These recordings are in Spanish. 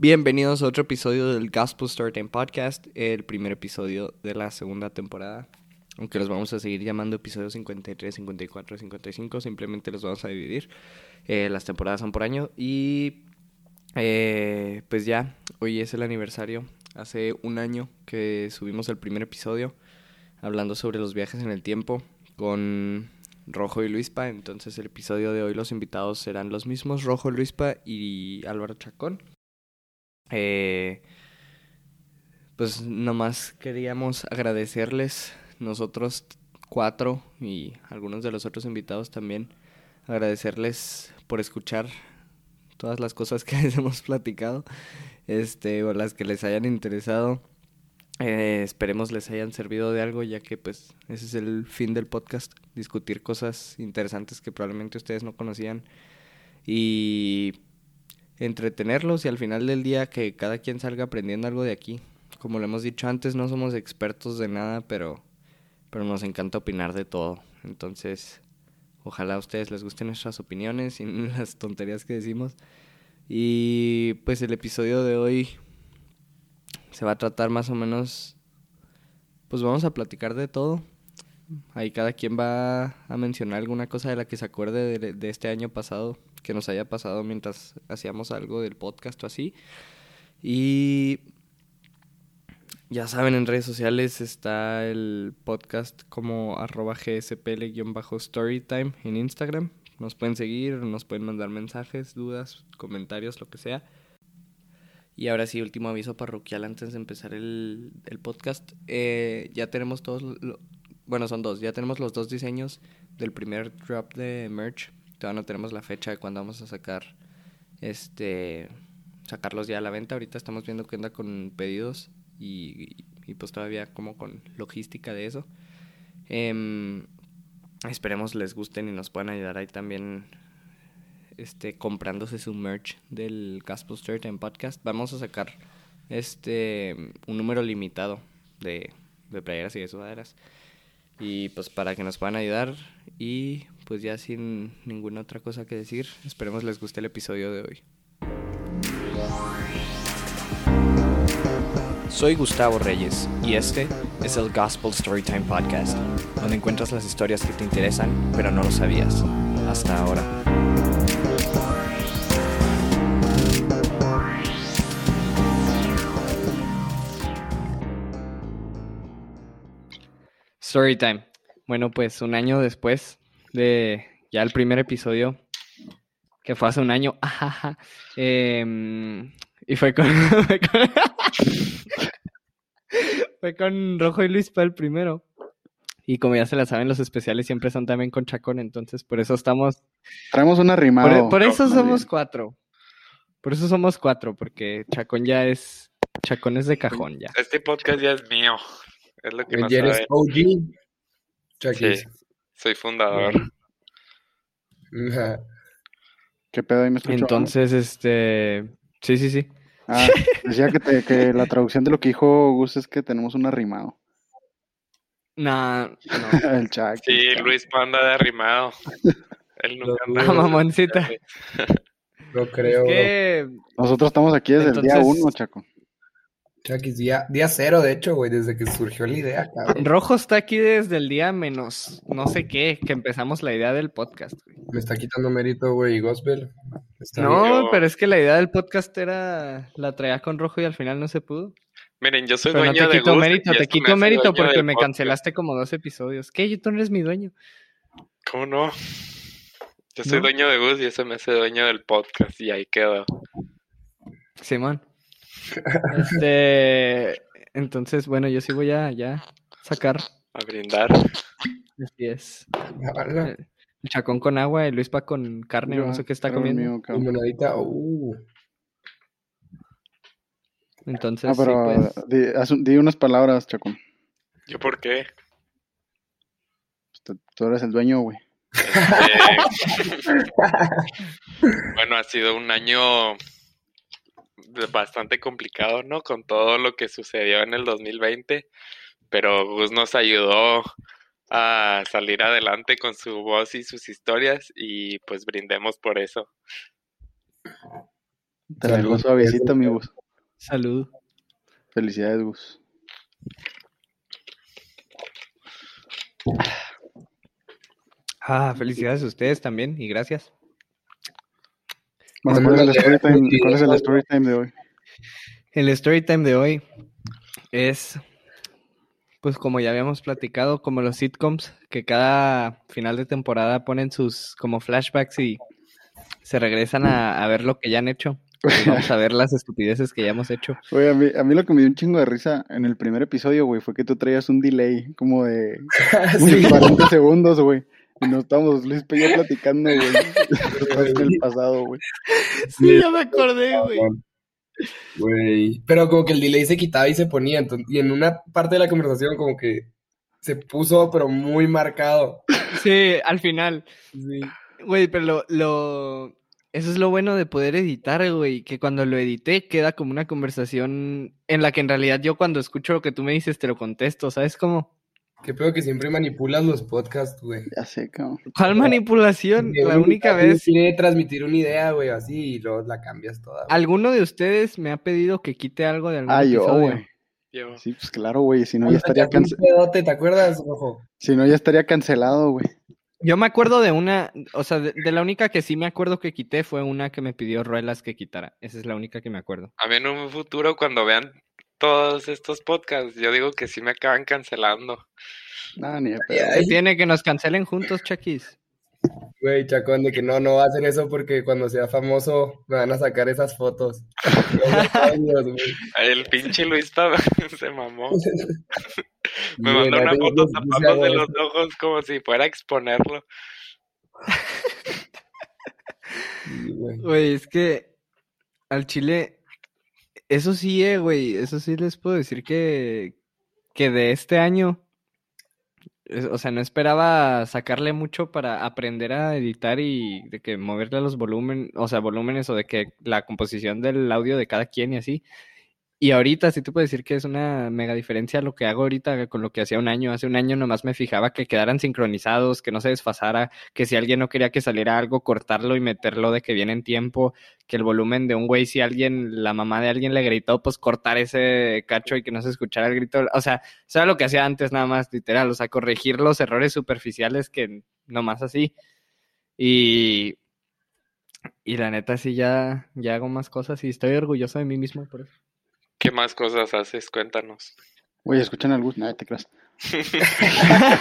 Bienvenidos a otro episodio del Gospel Storytime Podcast, el primer episodio de la segunda temporada. Aunque los vamos a seguir llamando episodios 53, 54, 55, simplemente los vamos a dividir. Eh, las temporadas son por año y eh, pues ya, hoy es el aniversario. Hace un año que subimos el primer episodio hablando sobre los viajes en el tiempo con Rojo y Luispa. Entonces el episodio de hoy los invitados serán los mismos, Rojo, Luispa y Álvaro Chacón. Eh, pues nomás queríamos agradecerles nosotros cuatro y algunos de los otros invitados también agradecerles por escuchar todas las cosas que les hemos platicado este o las que les hayan interesado. Eh, esperemos les hayan servido de algo ya que pues ese es el fin del podcast discutir cosas interesantes que probablemente ustedes no conocían. Y entretenerlos y al final del día que cada quien salga aprendiendo algo de aquí. Como lo hemos dicho antes, no somos expertos de nada, pero, pero nos encanta opinar de todo. Entonces, ojalá a ustedes les gusten nuestras opiniones y las tonterías que decimos. Y pues el episodio de hoy se va a tratar más o menos, pues vamos a platicar de todo. Ahí cada quien va a mencionar alguna cosa de la que se acuerde de, de este año pasado que nos haya pasado mientras hacíamos algo del podcast o así. Y ya saben, en redes sociales está el podcast como arroba gspl-storytime en Instagram. Nos pueden seguir, nos pueden mandar mensajes, dudas, comentarios, lo que sea. Y ahora sí, último aviso parroquial antes de empezar el, podcast. Eh, ya tenemos todos, bueno, son dos, ya tenemos los dos diseños del primer drop de merch Todavía no tenemos la fecha de cuándo vamos a sacar este sacarlos ya a la venta. Ahorita estamos viendo qué onda con pedidos y, y, pues todavía como con logística de eso. Eh, esperemos les gusten y nos puedan ayudar ahí también este comprándose su merch del Gospel Shirt en podcast. Vamos a sacar este un número limitado de, de playeras y de sudaderas. Y pues para que nos puedan ayudar y pues ya sin ninguna otra cosa que decir, esperemos les guste el episodio de hoy. Soy Gustavo Reyes y este es el Gospel Storytime Podcast, donde encuentras las historias que te interesan pero no lo sabías hasta ahora. Storytime. Bueno, pues un año después de ya el primer episodio, que fue hace un año, eh, y fue con, fue con, fue con Rojo y Luis para el primero. Y como ya se la saben, los especiales siempre son también con Chacón, entonces por eso estamos... Traemos una rimada. Por, por, eso somos cuatro. Por eso somos cuatro, porque Chacón ya es... Chacón es de cajón ya. Este podcast ya es mío. Es lo que no eres saben. OG. Sí, soy fundador. ¿Qué pedo ahí me escuchó? Entonces, este... Sí, sí, sí. Ah, decía que, te, que la traducción de lo que dijo Gus es que tenemos un arrimado. Nah, no. el Chac. Sí, Luis Panda de arrimado. Él nunca anda. Ah, mamoncita. Lo creo. Es que... Nosotros estamos aquí desde el día uno, Chaco. Chucky, día, día cero, de hecho, güey, desde que surgió la idea, cabrón. Rojo está aquí desde el día menos no sé qué, que empezamos la idea del podcast. güey. Me está quitando mérito, güey, y Gospel. Está No, yo- pero es que la idea del podcast era la traía con Rojo y al final no se pudo. Miren, yo soy Pero no dueño te de quito Gus mérito, te quito mérito porque me podcast. cancelaste como dos episodios. ¿Qué? Tú no eres mi dueño. ¿Cómo no? Yo soy ¿No? dueño de Gus y eso me hace dueño del podcast y ahí quedó. Simón. Este, entonces, bueno, yo sí voy a ya sacar. A brindar. Así es. Ala, El chacón con agua, el Luispa con carne, Yo, no sé qué está comiendo. limonadita, uh. Entonces, Ah, pero sí, pues. di, unas palabras, Chaco. ¿Yo por qué? Tú, tú eres el dueño, güey. Este, bueno, ha sido un año bastante complicado, ¿no? Con todo lo que sucedió en el 2020, pero Gus nos ayudó a salir adelante con su voz y sus historias y pues brindemos por eso. Te la dejó Salud. suavecita, mi Gus. Salud. Felicidades, Gus. Ah, felicidades a ustedes también y gracias. Bueno, ¿cuál es el story time, sí, cuál es el ya. story time de hoy? El story time de hoy es, pues como ya habíamos platicado, como los sitcoms, que cada final de temporada ponen sus como flashbacks y se regresan a, a ver lo que ya han hecho. Pues vamos a ver las estupideces que ya hemos hecho. Güey, a mí, a mí lo que me dio un chingo de risa en el primer episodio, güey, fue que tú traías un delay como de Sí. 40 segundos, güey. Y nos estábamos Luis yo platicando, güey. Después en el pasado, güey. Sí, ya me acordé, güey. Güey. Pero como que el delay se quitaba y se ponía. enton- y en una parte de la conversación como que se puso, pero muy marcado. Sí, al final. Sí. Güey, pero lo, lo- Eso es lo bueno de poder editar, güey, que cuando lo edité queda como una conversación en la que en realidad yo cuando escucho lo que tú me dices te lo contesto, ¿sabes cómo? Qué pedo que siempre manipulas los podcasts, güey. Ya sé, cabrón. ¿Cuál manipulación? La única así vez... Quiere transmitir una idea, güey, así, y luego la cambias toda. ¿Alguno de ustedes me ha pedido que quite algo de algún Ah, yo, episodio? güey. Yo. Sí, pues claro, güey. Si no, ya estaría, sacaste un cance- pedote, ¿te acuerdas, Rojo? si no, ya estaría cancelado, güey. Yo me acuerdo de una, o sea, de, de la única que sí me acuerdo que quité fue una que me pidió Ruelas que quitara. Esa es la única que me acuerdo. A mí en un futuro, cuando vean todos estos podcasts, yo digo que sí me acaban cancelando. Nada, ni de pedo. Ay, Tiene que nos cancelen juntos, Chakis. Güey, chacón, de que no, no hacer eso porque cuando sea famoso me van a sacar esas fotos. El pinche Luis se mamó. Me mandó una foto tapándose los ojos como si fuera a exponerlo. Güey, es que al Chile, eso sí, eh, güey, eso sí les puedo decir que, que de este año, o sea, no esperaba sacarle mucho para aprender a editar y de que moverle los volúmenes, o sea, volúmenes o de que la composición del audio de cada quien y así. Y ahorita sí te puedo decir que es una mega diferencia lo que hago ahorita con lo que hacía un año. Hace un año nomás me fijaba que quedaran sincronizados, que no se desfasara, que si alguien no quería que saliera algo, cortarlo y meterlo de que viene en tiempo, que el volumen de un güey, si alguien, la mamá de alguien le gritó, pues cortar ese cacho y que no se escuchara el grito. O sea, eso era lo que hacía antes nada más, literal, o sea, corregir los errores superficiales que nomás así. Y, y la neta sí ya, ya hago más cosas y estoy orgulloso de mí mismo por eso. ¿Qué más cosas haces? Cuéntanos. Güey, escuchan al Gus. Nada, te creas.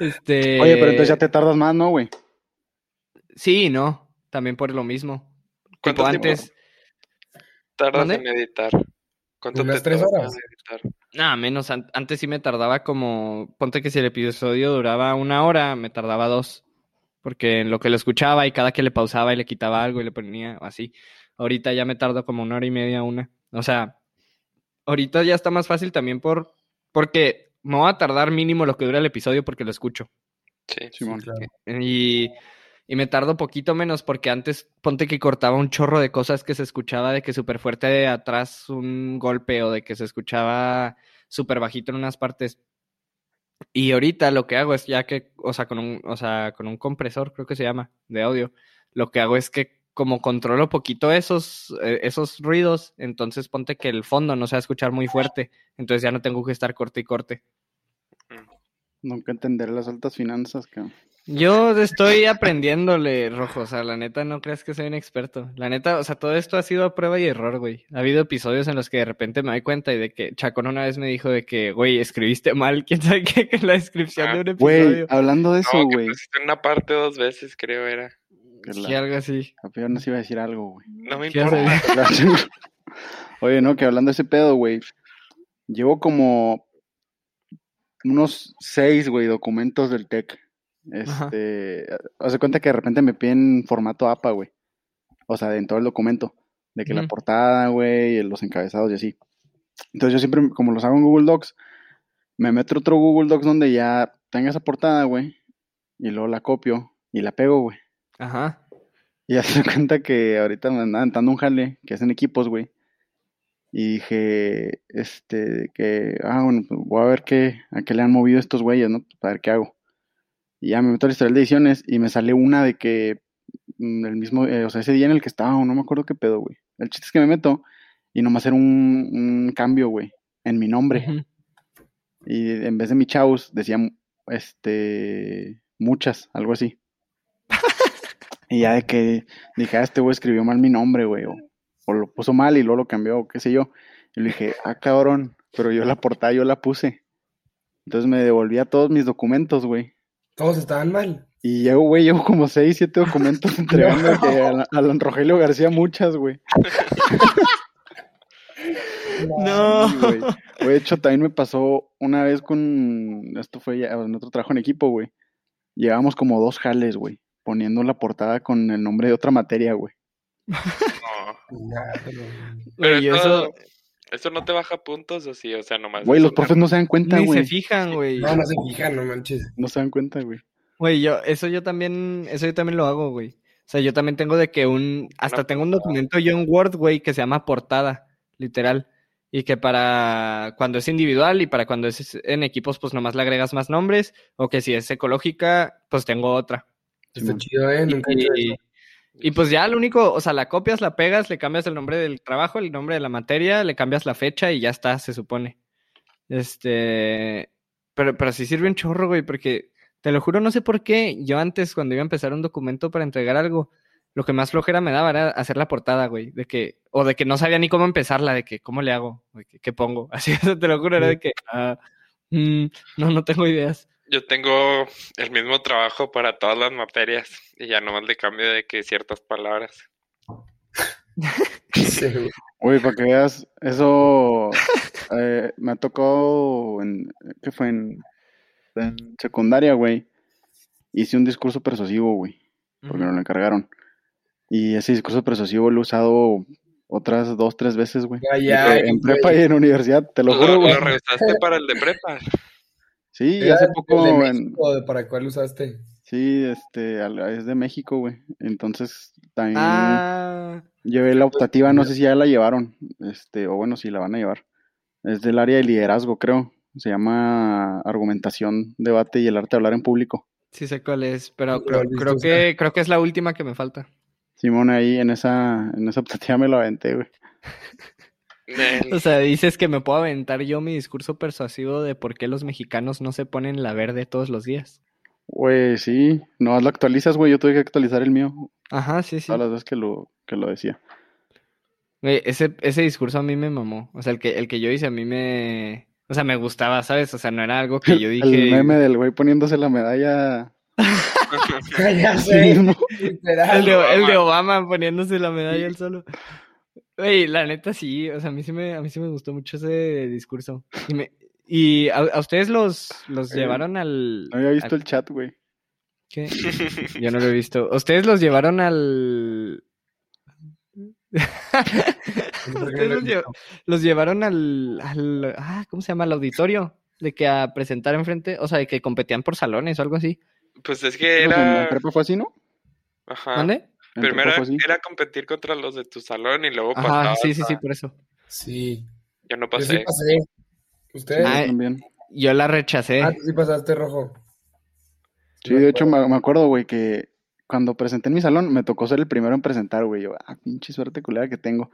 Este. Oye, pero entonces ya te tardas más, ¿no, güey? Sí, no, también por lo mismo. ¿Cuánto Tipo tiempo antes, tardas en editar? ¿Cuánto Unas te tres horas. en editar? nada menos, an- antes sí me tardaba como, ponte que si el episodio duraba una hora, me tardaba dos, porque en lo que lo escuchaba y cada que le pausaba y le quitaba algo y le ponía así. Ahorita ya me tardo como una hora y media, una. O sea, ahorita ya está más fácil también por, porque me voy a tardar mínimo lo que dura el episodio porque lo escucho. Sí. Simón. Claro. Y, y me tardo poquito menos porque antes ponte que cortaba un chorro de cosas que se escuchaba de que súper fuerte de atrás un golpe o de que se escuchaba súper bajito en unas partes. Y ahorita lo que hago es ya que, o sea, con un, o sea, con un compresor, creo que se llama, de audio, lo que hago es que como controlo poquito esos, eh, esos ruidos, entonces ponte que el fondo no se va a escuchar muy fuerte, entonces ya no tengo que estar corte y corte. Nunca entenderé las altas finanzas, cabrón. Yo estoy aprendiéndole, Rojo, o sea, la neta no creas que soy un experto. La neta, o sea, todo esto ha sido a prueba y error, güey. Ha habido episodios en los que de repente me doy cuenta y de que Chacón una vez me dijo de que, güey, escribiste mal, quién sabe qué, en la descripción de un Güey, episodio. hablando de eso, No, que güey. una parte dos veces, creo era. Que Sí, la- algo así. Apenas nos iba a decir algo, güey. No me ¿Qué importa. hace? Oye, no, que hablando de ese pedo, güey. Llevo como unos seis, güey, documentos del TEC. Este, haz de cuenta que de repente me piden formato APA, güey. O sea, en todo el documento. De que la portada, güey, los encabezados y así. Entonces yo siempre, como los hago en Google Docs, me meto otro Google Docs donde ya tenga esa portada, güey. Y luego la copio y la pego, güey. Ajá. Y ya se cuenta que ahorita me andaban dando un jale que hacen equipos, güey. Y dije, este, que, ah, bueno, pues voy a ver qué, a qué le han movido estos güeyes, ¿no? Para ver qué hago. Y ya me meto al historial de ediciones y me sale una de que mm, el mismo, eh, o sea, ese día en el que estaba, no me acuerdo qué pedo, güey. El chiste es que me meto y nomás era un, un cambio, güey, en mi nombre. Y en vez de mi chavos, decía, este, muchas, algo así. Y ya de que dije, ah, este güey escribió mal mi nombre, güey, o, o lo puso mal y luego lo cambió, o qué sé yo. Y le dije, ah, cabrón, pero yo la portada, yo la puse. Entonces me devolvía todos mis documentos, güey. Todos estaban mal. Y llevo, güey, llevo como seis, siete documentos entregando que a Alan Rogelio García muchas, güey. No. Güey, de hecho, también me pasó una vez con. Esto fue ya en otro trabajo en equipo, güey. Llevábamos como dos jales, güey. Poniendo la portada con el nombre de otra materia, güey. No. Pero- Pero Güey, eso, eso ¿eso no te baja puntos o sí? O sea, nomás. Güey, los profes no se dan cuenta, ni se güey. fijan, güey. No, no se fijan, no manches. No se dan cuenta, güey. Güey, yo, eso yo también, eso yo también lo hago, güey. O sea, yo también tengo de que un, hasta tengo un documento yo en Word, güey, que se llama portada, literal. Y que para cuando es individual y para cuando es en equipos, pues nomás le agregas más nombres. O que si es ecológica, pues tengo otra. Está chido, ¿eh? Nunca he hecho Y, eso. y pues ya lo único, o sea, la copias, la pegas, le cambias el nombre del trabajo, el nombre de la materia, le cambias la fecha y ya está, se supone. Este, pero, pero sí sirve un chorro, güey, porque te lo juro, no sé por qué. Yo antes, cuando iba a empezar un documento para entregar algo, lo que más flojera me daba era hacer la portada, güey, de que, o de que no sabía ni cómo empezarla, de que, ¿cómo le hago? ¿qué pongo? Así, te lo juro, era de que, ah, mm, no, no tengo ideas. Yo tengo el mismo trabajo para todas las materias y ya nomás le cambio de que ciertas palabras. Sí. Güey, para que veas, eso eh, me ha tocado en, ¿qué fue? En, en secundaria, güey. Hice un discurso persuasivo, güey, porque me lo encargaron. Y ese discurso persuasivo lo he usado otras dos, tres veces, güey. Ay, ay, en prepa güey. y en universidad, te lo ¿Lo, juro, lo güey. revisaste para el de prepa? Sí, hace poco, de México, ¿de ¿para cuál usaste? sí, este, es de México, güey. Entonces, también Ah, llevé la optativa, no sé si ya la llevaron, este, o bueno, si la van a llevar. Es del área de liderazgo, creo. Se llama argumentación, debate y el arte de hablar en público. sí sé cuál es, pero creo, creo que, creo que es la última que me falta. Simón ahí en esa, en esa optativa me lo aventé, güey. O sea, dices que me puedo aventar yo mi discurso persuasivo de por qué los mexicanos no se ponen la verde todos los días. Güey, sí, no lo actualizas, güey. Yo tuve que actualizar el mío Ajá, sí, sí. todas las veces que lo, que lo decía. Güey, ese, ese discurso a mí me mamó. O sea, el que, el que yo hice a mí me... O sea, me gustaba, ¿sabes? O sea, no era algo que yo El dije... meme del güey poniéndose la medalla ya a sí sé. El de, el de Obama. Obama poniéndose la medalla él solo. Güey, la neta sí, o sea, a mí sí me, a mí sí me gustó mucho ese discurso. Y, me, y a, a ustedes los, los Eh, llevaron al... No había visto al- el chat, güey. ¿qué? Yo no lo he visto. ¿Ustedes los llevaron al... Ustedes los, lle- los llevaron al, al... Ah, ¿cómo se llama? Al auditorio. De que a presentar enfrente, o sea, de que competían por salones o algo así. Pues es que en la era. prepa fue así, ¿no? Ajá. ¿Dónde? Primero era competir contra los de tu salón y luego Ajá, pasabas sí, sí, sí, por eso. Sí. Yo no Yo sí pasé. pasé. ¿Ustedes? Ah, Yo también. Yo la rechacé. Ah, tú sí pasaste rojo. Sí, de hecho me, me acuerdo, güey, que cuando presenté en mi salón me tocó ser el primero en presentar, güey. Yo, ah, pinche suerte culera que tengo.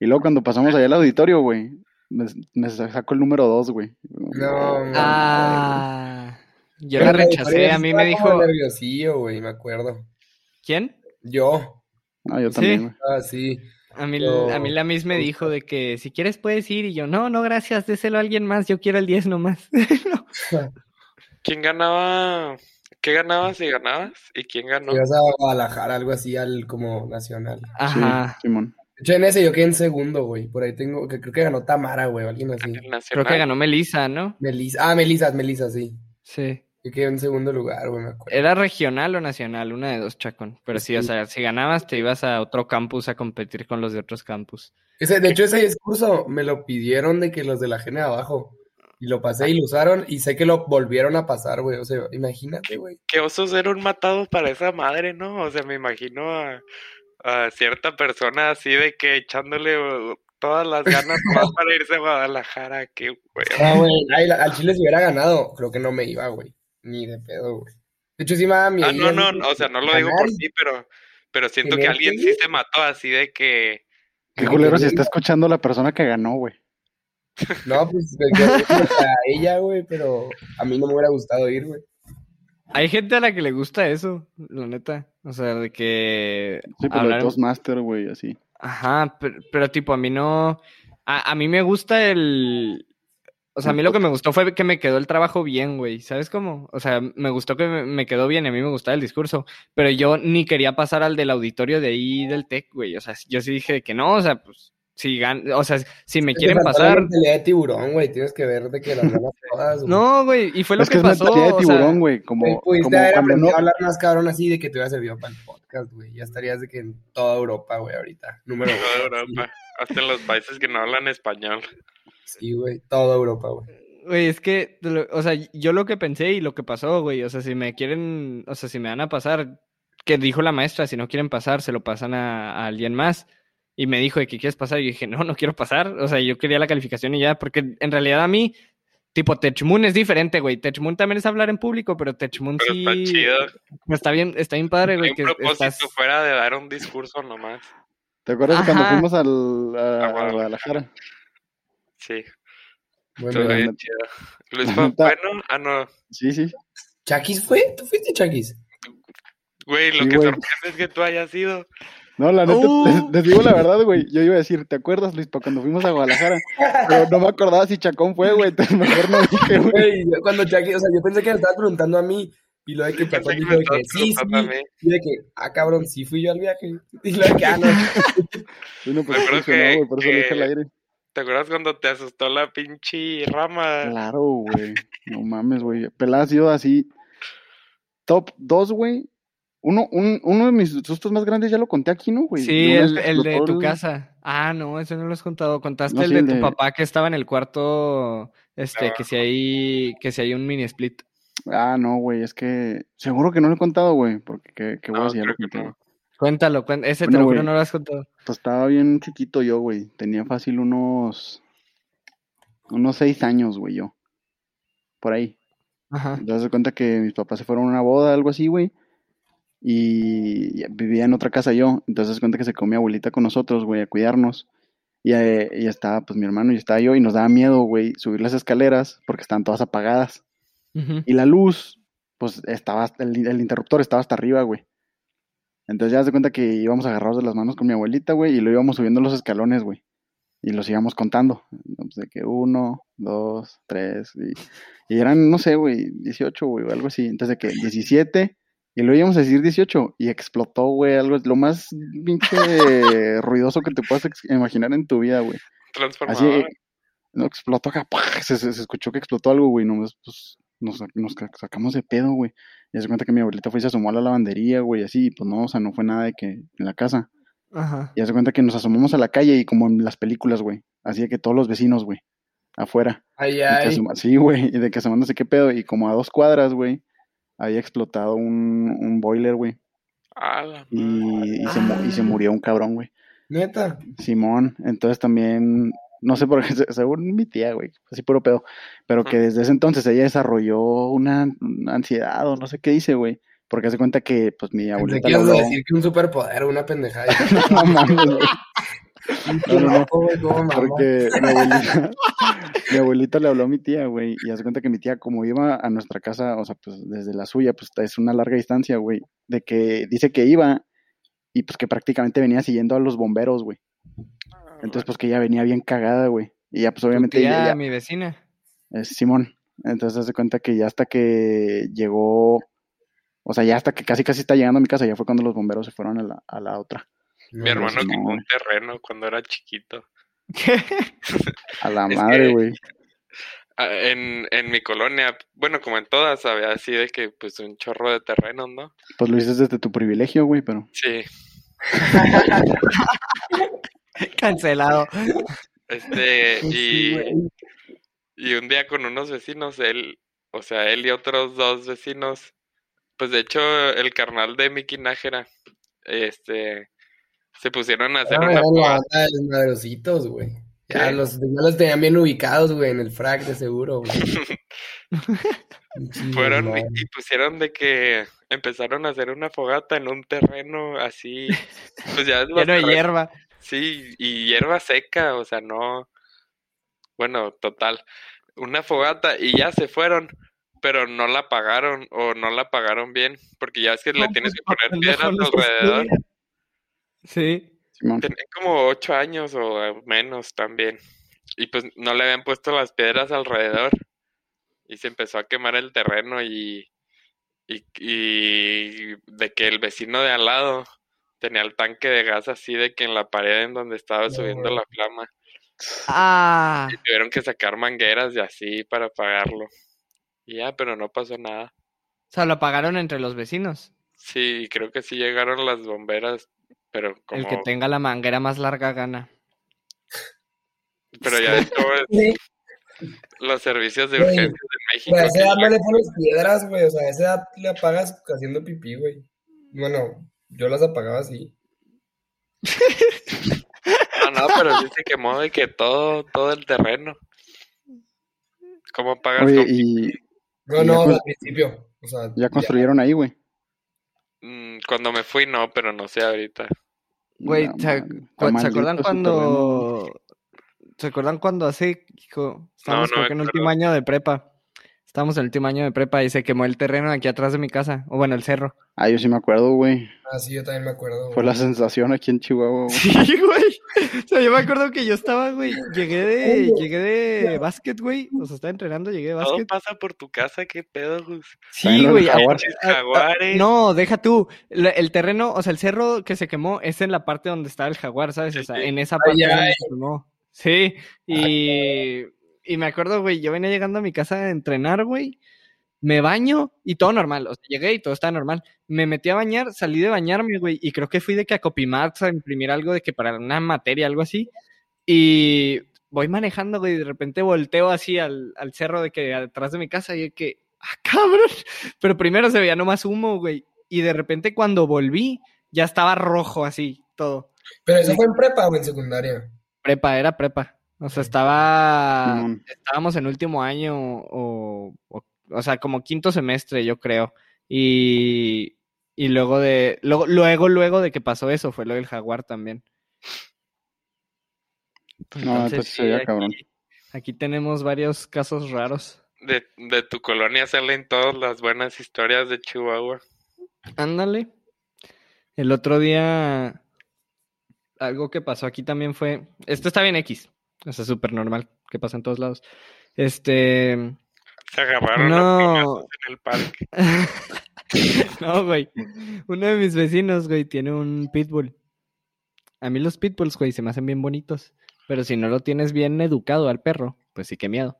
Y luego cuando pasamos allá al auditorio, güey, me, me sacó el número dos, güey. No, no. Ah, yo la rechacé. A mí me dijo, nerviosillo, güey, me acuerdo. ¿quién? Yo. Ah, yo Sí. también, güey. Ah, sí. A mí, Yo- a mí la Miss me dijo de que si quieres puedes ir y yo, no, no, gracias, déselo a alguien más, yo quiero el 10 nomás. No. ¿Quién ganaba? ¿Qué ganabas si ganabas? ¿Y quién ganó? Ibas a Guadalajara, algo así, al como nacional. Ajá, Sí, Simón. De hecho, en ese yo quedé en segundo, güey. Por ahí tengo, que creo que ganó Tamara, güey, o alguien así. Creo que ganó Melissa, ¿no? Melisa. Ah, Melisa, Melisa, sí. Sí. Quedé en segundo lugar, güey, me acuerdo. ¿Era regional o nacional? Una de dos, Chacón. Pero sí, o sea, si ganabas te ibas a otro campus a competir con los de otros campus. Ese, de hecho, ese discurso me lo pidieron de que los de la gene de abajo. Y lo pasé y lo usaron y sé que lo volvieron a pasar, güey. O sea, imagínate, güey. Qué oso ser un matado para esa madre, ¿no? O sea, me imagino a, a cierta persona así de que echándole todas las ganas más para irse a Guadalajara. Qué güey. Ah, güey. Al Chile si hubiera ganado, creo que no me iba, güey. Ni de pedo, güey. De hecho, sí me miedo. Ah, no, no, no, o sea, no lo digo por ti, pero, pero siento que ¿Neta, alguien sí se mató así de que... Qué culero si está escuchando la persona que ganó, güey. No, pues yo a ella, güey, pero a mí no me hubiera gustado ir, güey. Hay gente a la que le gusta eso, la neta. O sea, de que Sí, pero hablar Toastmaster, güey, así. Ajá, pero, pero tipo, a mí no. A, a mí me gusta el. O sea, a mí lo que me gustó fue que me quedó el trabajo bien, güey. ¿Sabes cómo? O sea, me gustó que me, quedó bien, y a mí me gustaba el discurso. Pero yo ni quería pasar al del auditorio de ahí del TEC, güey. O sea, yo sí dije que no, o sea, pues. Si gan... O sea, si me quieren pasar. mentalidad de tiburón, güey. Tienes que ver de que las todas, güey. No, güey. Y fue lo es que, que es pasó. mentalidad de o sea, tiburón, güey. Güey, Como, pudiste como haber aprendido no. a hablar más cabrón así de que te hubiera servido para el podcast, güey. Ya estarías de que en toda Europa, güey, ahorita. Número Toda uno. Europa, hasta en los países que no hablan español. Sí, güey. Toda Europa, güey. Güey, es que, o sea, yo lo que pensé y lo que pasó, güey, o sea, si me quieren, o sea, si me van a pasar, que dijo la maestra, si no quieren pasar, se lo pasan a, a alguien más. Y me dijo, ¿de qué quieres pasar? Y yo dije, no, no quiero pasar. O sea, yo quería la calificación y ya, porque en realidad a mí, tipo, Techmoon es diferente, güey. Techmoon también es hablar en público, pero Techmoon Pero sí... está chido. Está bien, está bien padre, güey, que propósito estás... fuera de dar un discurso nomás. ¿Te acuerdas de cuando Ajá. fuimos al, a, A a Guadalajara. Sí, Bueno, bien. Luis neta- bueno. Ah, no. Sí, sí. ¿Chakis fue? ¿Tú fuiste Chakis? Güey, lo Sí, que güey. sorprende es que tú hayas ido. No, la neta, Oh. les, les digo la verdad, güey. Yo iba a decir, ¿te acuerdas, Luis, para cuando fuimos a Guadalajara? Pero no me acordaba si Chacón fue, güey. Entonces mejor no dije, güey. Güey, yo cuando Chakis, o sea, yo pensé que me estabas preguntando a mí. Y lo de que Chacón que dijo de que sí, sí. Y de que, ah, cabrón, sí fui yo al viaje. Y lo de que, ah, no. Sí, no, pues Me acuerdo dije, no, que- güey, por eso lo dije al que- aire. ¿Te acuerdas cuando te asustó la pinche rama? Claro, güey. No mames, güey. Pelada ha sido así. Top 2, güey. Uno, un, uno de mis sustos más grandes ya lo conté aquí, ¿no, güey? Sí, el, que de tu casa. Ah, no, eso no lo has contado. Contaste No, el sí, de el tu de- papá que estaba en el cuarto, este, Ah. que si hay, que si hay un mini split. Ah, no, güey. Es que seguro que no lo he contado, güey. Porque qué, qué No, güey si ya lo que Cuéntalo, cuen- ese te Bueno, lo juro güey. no lo has contado. Pues estaba bien chiquito yo, güey. Tenía fácil unos. Unos seis años, güey, yo. Por ahí. Ajá. Entonces se cuenta que mis papás se fueron a una boda, algo así, güey. Y vivía en otra casa yo. Entonces se cuenta que se quedó mi abuelita con nosotros, güey, a cuidarnos. Y, eh, y estaba, pues, mi hermano y estaba yo. Y nos daba miedo, güey, subir las escaleras porque estaban todas apagadas. Ujú. Y la luz, pues, estaba, el, el interruptor estaba hasta arriba, güey. Entonces ya se cuenta que íbamos agarrados de las manos con mi abuelita, güey, y lo íbamos subiendo los escalones, güey. Y los íbamos contando. Pues, de que uno, dos, tres, y, y eran, no sé, güey, 18, güey, o algo así. Entonces de que 17, y lo íbamos a decir 18, y explotó, güey, algo, lo más pinche ruidoso que te puedas imaginar en tu vida, güey. Así, Transformador. no explotó acá, se- se escuchó que explotó algo, güey, nomás, pues, nos, nos ca- sacamos de pedo, güey. Y se cuenta que mi abuelita fue y se asomó a la lavandería, güey, así, y pues no, o sea, no fue nada de que en la casa. Ajá. Y se cuenta que nos asomamos a la calle y como en las películas, güey, así de que todos los vecinos, güey, afuera. Ay, ay. asoma- sí, güey, y de que asomándose qué pedo, y como a dos cuadras, güey, había explotado un, un boiler, güey, A la madre. y, y se, y se murió un cabrón, güey. Neta. Simón, entonces también, no sé por qué, se- según mi tía, güey, así puro pedo, pero que desde ese entonces ella desarrolló una, una ansiedad o no sé qué dice, güey, porque hace cuenta que, pues, mi abuelita a habló, decir que un superpoder una pendejada. no mames, güey, No, no, porque mi abuelita, mi abuelita le habló a mi tía, güey, y hace cuenta que mi tía, como iba a nuestra casa, o sea, pues, desde la suya, pues, es una larga distancia, güey, de que dice que iba, y pues que prácticamente venía siguiendo a los bomberos, güey, entonces, pues, que ella venía bien cagada, güey, y ya, pues, obviamente, tía, ella- ella- mi vecina. es Simón. Entonces se cuenta que ya hasta que llegó, o sea, ya hasta que casi casi está llegando a mi casa, ya fue cuando los bomberos se fueron a la, a la otra, No, Mi hermano no, un terreno cuando era chiquito. a la Es madre, güey. Ah, En, en mi colonia, bueno, como en todas, había así de que, pues, un chorro de terrenos, ¿no? Pues lo dices desde tu privilegio, güey, pero Sí. Cancelado. Este, Sí, y, y un día con unos vecinos, él, o sea, él y otros dos vecinos, pues de hecho, el carnal de Mickey Nájera, este, se pusieron a hacer Ah, una la banda de los madrositos, güey. Ya los, ya los tenían bien ubicados, güey, en el frac de seguro, güey. Pinches Fueron y, madre. y pusieron de que empezaron a hacer una fogata en un terreno así, pues ya es Lleno de hierba. Sí, y hierba seca, o sea, no. Bueno, total. Una fogata y ya se fueron, pero no la pagaron o no la pagaron bien, porque ya es que le tienes pues, que poner piedras alrededor. Sí. Tenía como ocho años o menos también. Y pues no le habían puesto las piedras alrededor. Y se empezó a quemar el terreno y, y, y de que el vecino de al lado tenía el tanque de gas así de que en la pared en donde estaba subiendo la flama. Ah. Y tuvieron que sacar mangueras y así para apagarlo. Y ya, pero no pasó nada. O sea, lo apagaron entre los vecinos. Sí, creo que sí llegaron las bomberas, pero como... El que tenga la manguera más larga gana. Pero ya es Sí, los servicios de Güey, urgencias de México. a esa edad no le pones piedras, güey. O sea, a esa edad le apagas haciendo pipí, güey. Bueno, yo las apagaba así. No, no, pero sí se quemó de que todo, todo el terreno. ¿Cómo pagas Oye, con- y No, Y no, al principio. O sea, ya construyeron ahí, güey. Mm, Cuando me fui, no, pero no sé ahorita. Güey, No, ¿se, man, cu- está ¿se acuerdan cuando... ¿Se acuerdan cuando hace, hijo, estábamos no creo me que en el último año de prepa? Estábamos en el último año de prepa y se quemó el terreno aquí atrás de mi casa, o bueno, el cerro. Ah, yo sí me acuerdo, güey. Ah, sí, yo también me acuerdo. Fue güey. la sensación aquí en Chihuahua, güey. Sí, güey. O sea, yo me acuerdo que yo estaba, güey, llegué de, llegué de básquet, güey. O sea, estaba entrenando, llegué de Todo básquet. pasa por tu casa, qué pedo, Gus. Sí, güey. a- jaguar. a- a- Jaguares. No, deja tú. La- El terreno, o sea, el cerro que se quemó es en la parte donde estaba el jaguar, ¿sabes? O sea, en esa parte ay. se quemó. Sí, y, y me acuerdo, güey, yo venía llegando a mi casa a entrenar, güey. Me baño y todo normal. O sea, llegué y todo estaba normal. Me metí a bañar, salí de bañarme, güey, y creo que fui de que a Copimax a imprimir algo de que para una materia, algo así. Y voy manejando, güey, y de repente volteo así al, al cerro de que atrás de mi casa y de que, ah, cabrón. Pero primero se veía nomás humo, güey. Y de repente cuando volví, ya estaba rojo así, todo. Pero eso fue en prepa o en secundaria. Prepa, era prepa. O sea, estaba. Estábamos en último año o, o. o sea, como quinto semestre, yo creo. Y. Y luego de. Luego, luego, luego de que pasó eso, fue lo del jaguar también. No, entonces se veía cabrón. aquí tenemos varios casos raros. De, de tu colonia salen todas las buenas historias de Chihuahua. Ándale. El otro día, algo que pasó aquí también fue, esto está bien X, o sea, súper normal, que pasa en todos lados. Este, Se agarraron no, en el parque. no, güey. Uno de mis vecinos, güey, tiene un pitbull. A mí los pitbulls, güey, se me hacen bien bonitos, pero si no lo tienes bien educado al perro, pues sí que miedo.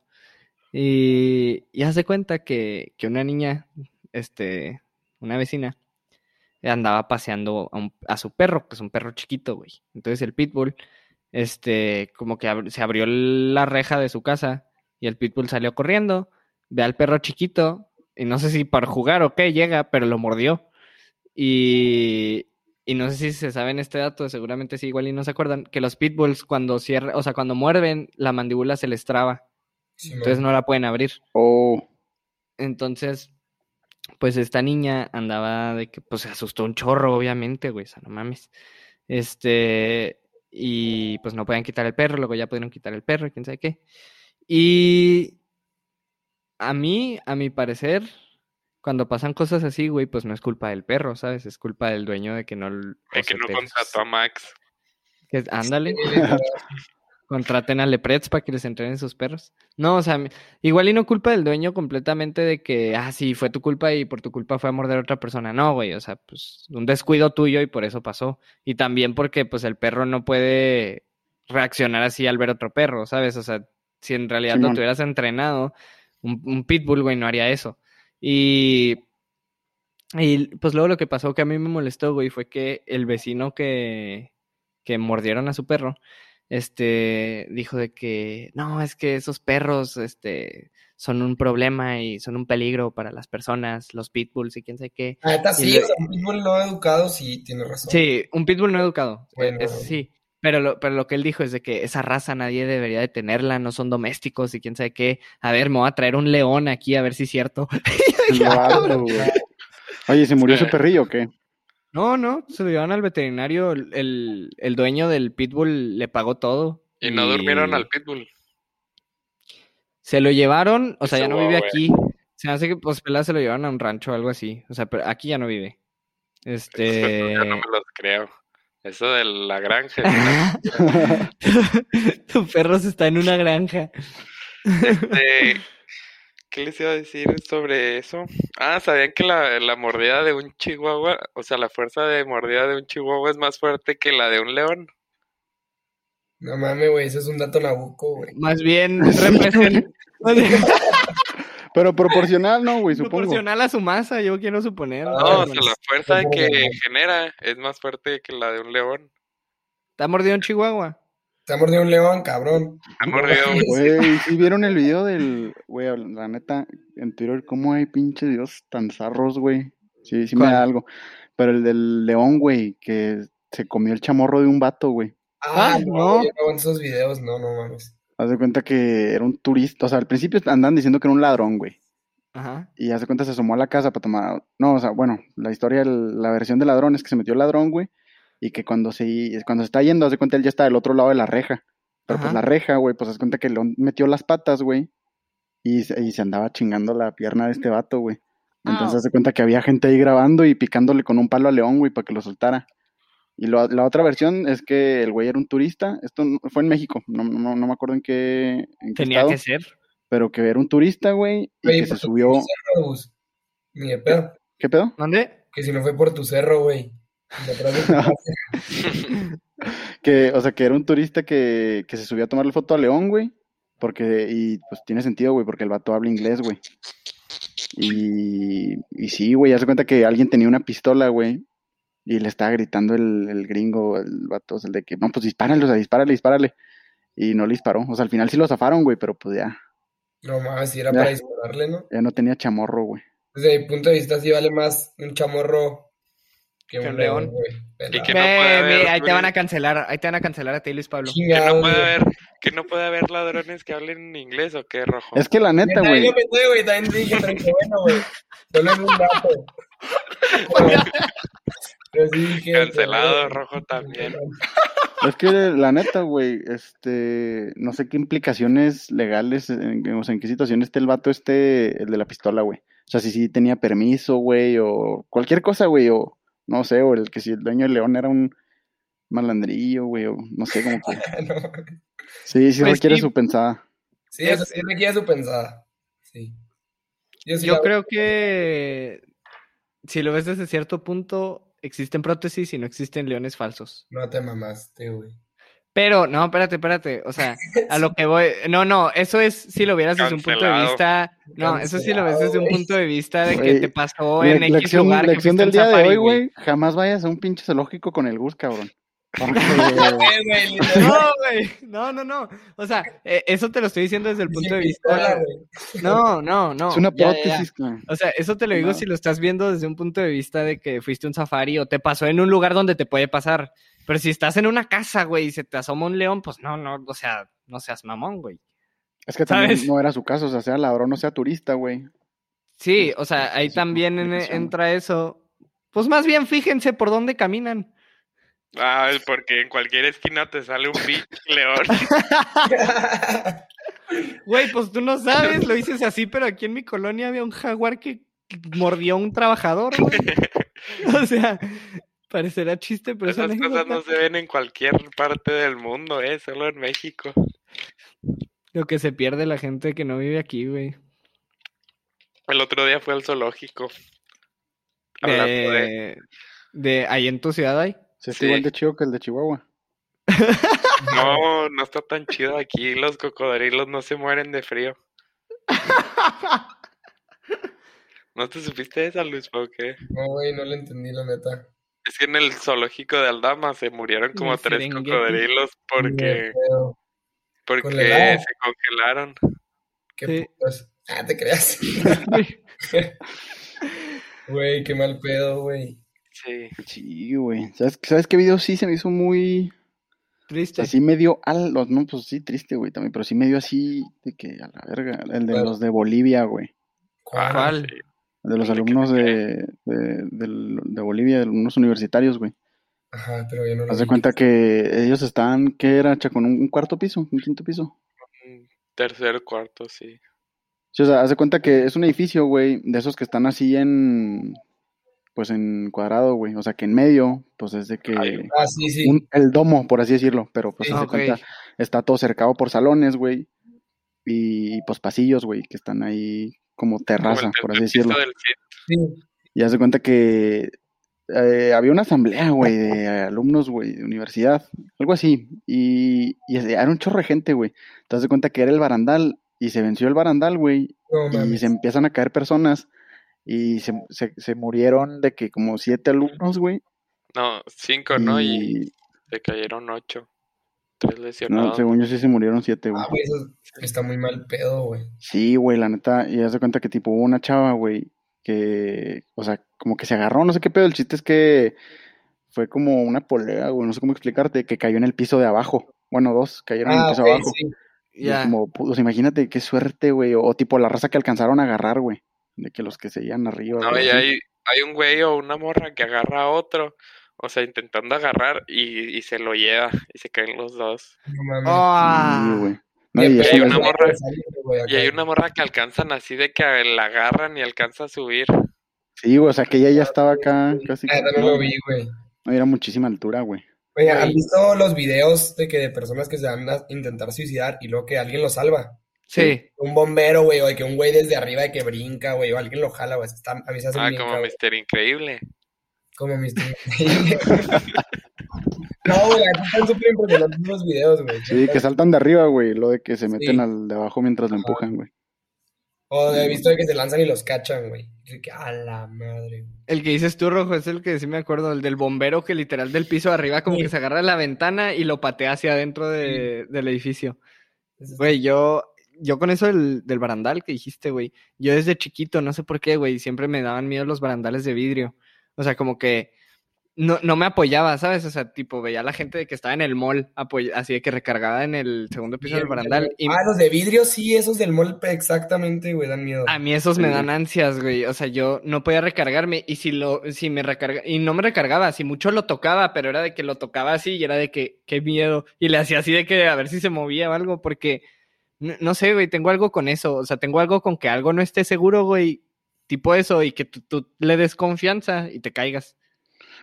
Y, y haz de cuenta que, que una niña, este, una vecina, andaba paseando a, un- a su perro, que es un perro chiquito, güey. Entonces el pitbull, este, como que ab- se abrió la reja de su casa y el pitbull salió corriendo, ve al perro chiquito y no sé si para jugar o qué llega, pero lo mordió. Y, y no sé si se saben este dato, seguramente sí, igual y no se acuerdan, que los pitbulls cuando cierran, o sea, cuando muerden, la mandíbula se les traba, Sí, entonces no la pueden abrir. Oh, Entonces, pues esta niña andaba de que, pues se asustó un chorro, obviamente, güey, o sea, no mames. Este, y pues no podían quitar el perro, luego ya pudieron quitar el perro, y quién sabe qué. Y a mí, a mi parecer, cuando pasan cosas así, güey, pues no es culpa del perro, ¿sabes? Es culpa del dueño de que no... De que no contrató a Max. que- ándale. Contraten a Leprets para que les entrenen sus perros. No, o sea, igual y no culpa del dueño completamente de que, ah, sí, fue tu culpa y por tu culpa fue a morder a otra persona. No, güey, o sea, pues un descuido tuyo y por eso pasó. Y también porque, pues, el perro no puede reaccionar así al ver otro perro, ¿sabes? O sea, si en realidad lo tuvieras entrenado, un, un pitbull, güey, no haría eso. Y, y pues luego lo que pasó que a mí me molestó, güey, fue que el vecino que, que mordieron a su perro, este, dijo de que, no, es que esos perros, este, son un problema y son un peligro para las personas, los pitbulls y quién sabe qué. Neta Y sí, le- o sea, un pitbull no educado sí tiene razón. Sí, un pitbull no educado, eh, Bueno. es- sí. Pero lo, pero lo que él dijo es de que esa raza nadie debería de tenerla, no son domésticos y quién sabe qué. A ver, me voy a traer un león aquí a ver si es cierto. güey. Oye, ¿se murió Sí. su perrillo o qué? No, no, se lo llevaron al veterinario. El, el- el dueño del pitbull le pagó todo. Y no durmieron al pitbull. Se lo llevaron, o sea, ya no vive aquí. Se hace que pues pelada se lo llevaron a un rancho o algo así. O sea, pero aquí ya no vive. Este. Yo no me los creo. Eso de la granja. tu perro se está en una granja. Este, ¿Qué les iba a decir sobre eso? Ah, ¿sabían que la, la mordida de un chihuahua, o sea, la fuerza de mordida de un chihuahua es más fuerte que la de un león? No mames, güey, eso es un dato nabuco, güey. Más bien Pero proporcional, ¿no, güey? Supongo. proporcional a su masa, yo quiero suponer. No, o sea, la fuerza que genera es más fuerte que la de un león. ¿Te ha mordido un chihuahua? Se ha mordido un león, cabrón. Ha mordido un- Güey, ¿sí vieron el video del, güey, la neta, en Twitter, cómo hay pinche dios tan zarros, güey? Sí, sí me da algo. Pero el del león, güey, que se comió el chamorro de un vato, güey. Ah, Ah, no. no, yo no aguanto esos videos, no, no mames. Haz de cuenta que era un turista, o sea, al principio andan diciendo que era un ladrón, güey. Ajá. Y hace cuenta se asomó a la casa para tomar. No, o sea, bueno, la historia, el- la versión del ladrón es que se metió el ladrón, güey. Y que cuando se, cuando se está yendo, hace cuenta él ya está del otro lado de la reja. Pero pues la reja, güey, pues hace cuenta que el león metió las patas, güey. Y, se- y se andaba chingando la pierna de este vato, güey. Entonces Au. hace cuenta que había gente ahí grabando y picándole con un palo al león, güey, para que lo soltara. Y lo- la otra versión es que el güey era un turista. Esto no- fue en México, no, no, no me acuerdo en qué, en qué Tenía estado. que ser. Pero que era un turista, güey, y que se subió. cerro, Gus. Ni de pedo. ¿Qué pedo? ¿Dónde? Que si no fue por tu cerro, güey. Que, o sea, que era un turista que, que se subió a tomarle foto a León, güey. Porque, y pues tiene sentido, güey, porque el vato habla inglés, güey. Y, y sí, güey, hace cuenta que alguien tenía una pistola, güey. Y le estaba gritando el, el gringo, el vato, o sea, el de que, no, pues dispárale, o sea, dispárale, dispárale. Y no le disparó. O sea, al final sí lo zafaron, güey, pero pues ya, No mames, si era Ya. para dispararle, ¿no? ya no tenía chamorro, güey. Desde mi punto de vista, sí vale más un chamorro que Que un león, león. que no puede haber, ahí te van a cancelar, ahí te van a cancelar a ti, Luis Pablo. Que no puede haber, que no puede haber ladrones que hablen inglés o qué rojo. Es que la neta, güey. lo pensé, güey, también dije, pero qué bueno, güey. Solo es un dato. Sí dije, Cancelado, rojo también. Es que la neta, güey, este, no sé qué implicaciones legales, en, o sea, en qué situación esté el vato este, el de la pistola, güey. O sea, si sí tenía permiso, güey, o cualquier cosa, güey, o no sé, o el que si el dueño del león era un malandrillo, güey, o no sé, como que... No. Sí, sí Pues requiere sí. su pensada. Sí, eso Es- sí requiere su pensada. Sí. sí Yo la- creo que si lo ves desde cierto punto, existen prótesis y no existen leones falsos. No te mamaste, güey. Pero, no, espérate, espérate. O sea, a lo que voy. No, no, eso es si lo vieras desde un punto de vista. No, eso sí lo ves desde un punto de vista de que te pasó Le- en X lección lugar. que lección fuiste del día de safari, hoy, güey, jamás vayas a un pinche zoológico con el Gus, cabrón. Porque- No, güey. No, no, no. O sea, eh, eso te lo estoy diciendo desde el punto de vista. No, no, no. es una ya, ya, ya. prótesis. O sea, eso te lo digo No. si lo estás viendo desde un punto de vista de que fuiste un safari o te pasó en un lugar donde te puede pasar. Pero si estás en una casa, güey, y se te asoma un león, pues no, no, o sea, no seas mamón, güey. Es que también ¿Sabes? no era su caso, o sea, sea ladrón o sea turista, güey. Sí, o sea, ahí también en- complicación. entra eso. Pues más bien fíjense por dónde caminan. Ah, es porque en cualquier esquina te sale un pinche león. Güey, pues tú no sabes, lo dices así, pero aquí en mi colonia había un jaguar que mordió a un trabajador, güey. O sea, parecerá chiste, pero esa Esas cosas anécdota- no se ven en cualquier parte del mundo, eh, solo en México. Lo que se pierde la gente que no vive aquí, güey. El otro día fue al zoológico. Hablando de... De, de ahí en tu ciudad hay. Sí. igual de chido que el de Chihuahua. No, no está tan chido aquí. Los cocodrilos no se mueren de frío. ¿No te supiste esa, Luis? ¿Por qué? No, güey, no le entendí, la neta. Que en el zoológico de Aldama se murieron como el tres Serengeti. cocodrilos porque, porque se congelaron. Qué Sí. putas. Ah, te creas. Güey, qué mal pedo, güey. Sí. Sí, güey. ¿Sabes, ¿Sabes qué video sí se me hizo muy... Triste. Así medio al... No, pues sí, triste, güey, también, pero sí medio así de que a la verga. El de los de Bolivia, güey. ¿Cuál? ¿Cuál? De los ¿De qué alumnos de, de, de Bolivia, de algunos universitarios, güey. Ajá, pero yo no lo Haz de cuenta que ellos están, ¿qué era, Chaco? ¿En un, cuarto piso? ¿Un quinto piso? Un tercer, cuarto, sí. Sí, o sea, haz de cuenta que es un edificio, güey, de esos que están así en, pues en cuadrado, güey. O sea, que en medio, pues es de que Ah, sí, sí. un- el domo, por así decirlo, pero pues Sí, haz de cuenta, está todo cercado por salones, güey, y pues pasillos, güey, que están ahí como terraza, por así decirlo. Sí. Y haz de cuenta que eh, había una asamblea, güey, de alumnos, güey, de universidad, algo así, y, y era un chorro de gente, güey. Te das de cuenta que era el barandal, y se venció el barandal, güey, No y se empiezan a caer personas, y se, se, se murieron de que como siete alumnos, güey, No, cinco, ¿no? Y y se cayeron ocho. Tres no, lesionados. según yo sí se murieron siete, güey. Ah, güey, eso está muy mal pedo, güey. Sí, güey, la neta, y haz de cuenta que tipo hubo una chava, güey, que, o sea, como que se agarró, no sé qué pedo, el chiste es que fue como una polea, güey, no sé cómo explicarte, que cayó en el piso de abajo. Bueno, dos cayeron en el Ah, piso de abajo. sí. Y es como, pues imagínate qué suerte, güey, o, o tipo la raza que alcanzaron a agarrar, güey, de que los que seguían arriba, No, güey, y hay, hay un güey o una morra que agarra a otro, o sea, intentando agarrar y, y se lo lleva y se caen los dos. No mames. Ah. Sí, güey. No, Y hay una morra- salir, güey, Y hay acá. una morra que alcanzan así de que la agarran y alcanza a subir. Sí, güey, o sea, que ella ya estaba acá casi, Ah, también no, lo vi, güey. no, era muchísima altura, güey. Oye, ¿han visto los videos de que de personas que se van a intentar suicidar y luego que alguien los salva? Sí. Un bombero, güey, o de que un güey desde arriba de que brinca, güey, o alguien lo jala, güey. Está, a mí se hace Ah, como. Mister Increíble. Como Mr. No, güey, aquí están súper impresionantes los videos, güey. Sí, que saltan de arriba, güey, lo de que se meten Sí. al de abajo mientras lo Ajá. empujan, güey. O he visto de que se lanzan y los cachan, güey. A la madre. güey. El que dices tú, Rojo, es el que sí me acuerdo, el del bombero que literal del piso de arriba como Sí. que se agarra la ventana y lo patea hacia adentro de- del edificio. Güey, yo, yo con eso del, del barandal que dijiste, güey, yo desde chiquito, no sé por qué, güey, siempre me daban miedo los barandales de vidrio. O sea, como que no, no me apoyaba, ¿sabes? O sea, tipo, veía a la gente de que estaba en el mall, apoy- así de que recargaba en el segundo piso del barandal. Y Ah, los de vidrio, sí, esos del mall, exactamente, güey, dan miedo. a mí esos me dan ansias, güey. O sea, yo no podía recargarme y si lo, si me recarga, y no me recargaba, si mucho lo tocaba, pero era de que lo tocaba así y era de que, qué miedo. Y le hacía así de que a ver si se movía o algo, porque, no, no sé, güey, tengo algo con eso. O sea, tengo algo con que algo no esté seguro, güey. Tipo eso, y que tú, tú le des confianza y te caigas.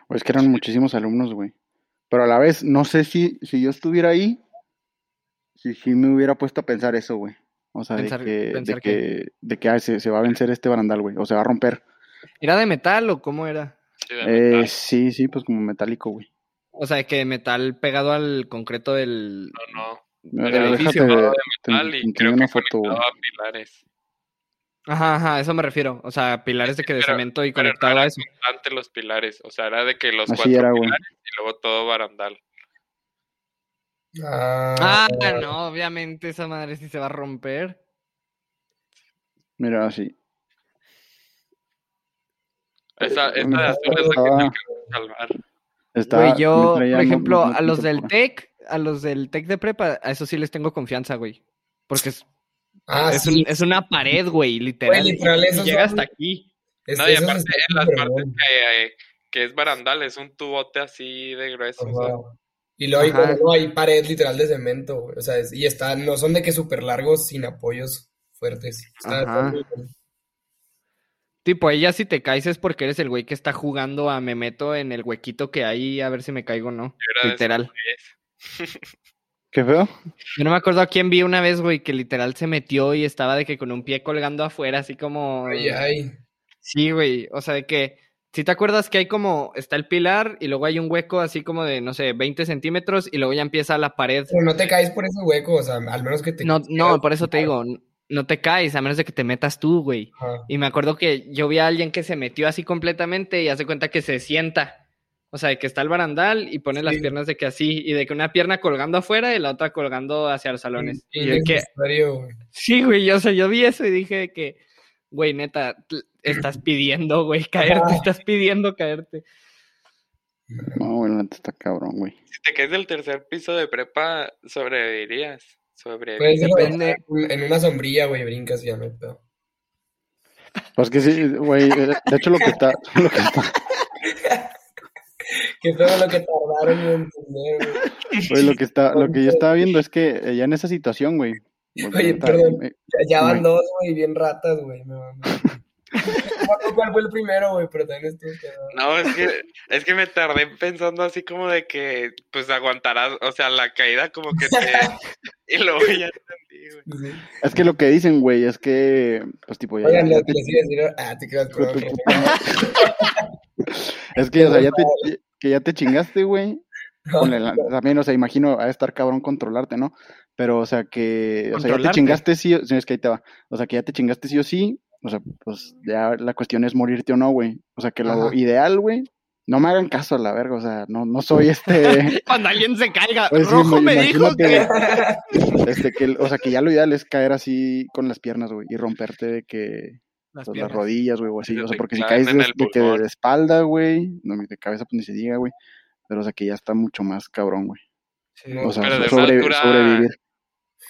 Pues que eran muchísimos alumnos, güey. Pero a la vez, no sé si, si yo estuviera ahí, si, si me hubiera puesto a pensar eso, güey. O sea, Pensar- de que, pensar de que, de que ah, se, se va a vencer este barandal, güey. O se va a romper. ¿Era de metal o cómo era? Sí, de Eh, metal. sí, sí, pues como metálico, güey. O sea, que metal pegado al concreto del... No, no. Del edificio, de metal te y creo una que foto, güey. conectado a pilares. Ajá, ajá, a eso me refiero. O sea, pilares de que de Pero- cemento y no conectado a era eso. constante los pilares. O sea, era de que los Así cuatro era, güey. pilares y luego todo barandal. Ah, Ah, no, obviamente esa madre sí se va a romper. Mira, así. Esa, esa de Estaba- azul es la que te alcanza a salvar. Está, Güey, yo, por ejemplo, a los del TEC, a los del TEC de prepa, a eso sí les tengo confianza, güey. Porque es, Ah, es, sí. un- es una pared, güey, literal. Güey, literal, y- y esos llega son- hasta aquí. Es- No, y aparte, en las partes que, eh, que es barandal, es un tubote así de grueso. o sea, Ajá. Y luego hay, pared literal de cemento, güey. O sea, es- y están, no son de que súper largos sin apoyos fuertes. Está- está muy. Tipo, ahí ya si te caes es porque eres el güey que está jugando a me meto en el huequito que hay a ver si me caigo o no. Literal. ¿Qué feo? Yo no me acuerdo a quién vi una vez, güey, que literal se metió y estaba de que con un pie colgando afuera, así como... Ay, ay. Sí, güey. O sea, de que. Si te acuerdas que hay como. Está el pilar y luego hay un hueco así como de, no sé, 20 centímetros y luego ya empieza la pared. Pero no te caes por ese hueco, o sea, al menos que te... No, no, por eso te digo, no te caes a menos de que te metas tú, güey. Ajá. Y me acuerdo que yo vi a alguien que se metió así completamente y hace cuenta que se sienta. O sea, de que está el barandal y pone las piernas de que así, y de que una pierna colgando afuera y la otra colgando hacia los salones. Sí, Y de que, güey. Sí, güey, yo, o sea, yo vi eso y dije que, güey, neta, estás pidiendo, güey, caerte, estás pidiendo caerte. No, güey, neta está cabrón, güey. Si te caes del tercer piso de prepa, sobrevivirías. Puedes Sobrevivirías. Depende. en una sombrilla, güey, brincas y ya no. Pues que sí, güey. De hecho, lo que está. Lo que está Qué feo lo que tardaron en entender, güey. güey, lo que está, lo que yo estaba viendo es que eh, ya en esa situación, güey. pues, Oye, perdón. me- Ya, van dos, güey, bien ratas, güey. Me mamé. No me acuerdo cuál fue el primero, güey, pero también estuvo. No, es que, es que me tardé pensando así como de que, pues aguantarás, o sea, la caída como que te... Y luego ya entendí, güey. Sí. Es que lo que dicen, güey, es que, pues tipo, ya, Oigan, ya lo te- que les iba a decir, ah, te quedas madre. Es que, o sea, ya te, que ya te chingaste, güey. con el- también, o sea, imagino a estar cabrón controlarte, ¿no? Pero, o sea, que, o sea, ya te chingaste sí, o sí, es que ahí te va. O sea, que ya te chingaste sí o sí, o sea, pues ya la cuestión es morirte o no, güey. O sea, que lo Ajá. ideal, güey, no me hagan caso a la verga, o sea, no, no soy este, Cuando alguien se caiga, Pues Rojo me- me dijo que... este, que, o sea, que ya lo ideal es caer así con las piernas, güey, y romperte de que Las rodillas, güey, o así, o sea, porque si caes en de, de que de espalda, güey, no, de cabeza pues ni se diga, güey, pero o sea, que ya está mucho más cabrón, güey. Sí. O sea, Pero de una sobre- altura- sobrevivir.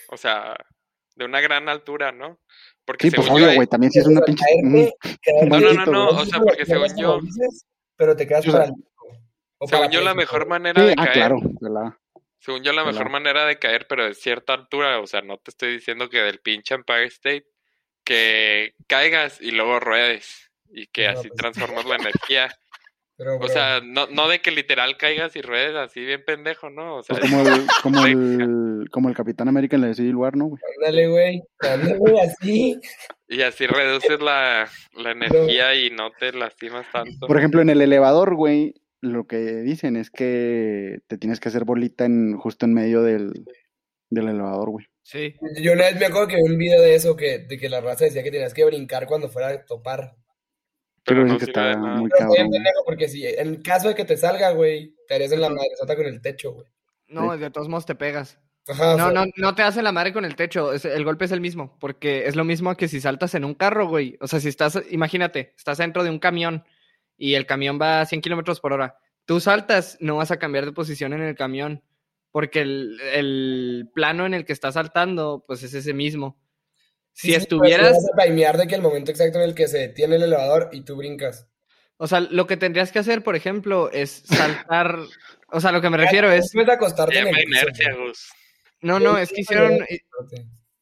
O sea, de una gran altura, ¿no? Porque Sí, pues obvio, hay- güey, tamén si es una pinche... Caerte, caerte, No, no, no, no, o sea, porque según yo, Pero te quedas paralítico. O según yo la mejor manera de ah, caer, claro, de la- según yo la Claro. mejor manera de caer, pero de cierta altura, o sea, no te estoy diciendo que del pinche Empire State, que caigas y luego ruedes y que No, así pues- transformas la energía. Pero, O sea, no, no de que literal caigas y ruedes así bien pendejo, ¿no? O sea, Pues como el, como el, como el Capitán América en la de Civil War, ¿no, güey? ándale, güey. Ándale, así. y así reduces la, la energía y no te lastimas tanto. Por ejemplo, en el elevador, güey, lo que dicen es que te tienes que hacer bolita en, justo en medio del, del elevador, güey. Sí. Yo una vez me acuerdo que vi un video de eso, que, de que la raza decía que tenías que brincar cuando fuera a topar. Pero Pero no que está muy Pero cabrón. porque si en caso de que te salga, güey, te harías en la madre sota con el techo, güey. No, de todos modos te pegas. Ajá, o No, sea, no, no te hace la madre con el techo. es- el golpe es el mismo. Porque es lo mismo que si saltas en un carro, güey. O sea, si estás, imagínate, estás dentro de un camión y el camión va a 100 kilómetros por hora. Tú saltas, no vas a cambiar de posición en el camión. Porque el, el plano en el que estás saltando, pues es ese mismo. Si sí, estuvieras. vas a de que el momento exacto en el que se detiene el elevador y tú brincas. O sea, lo que tendrías que hacer, por ejemplo, es saltar. O sea, lo que me refiero es. Puedes acostarte en el inercia. No, no, es que hicieron.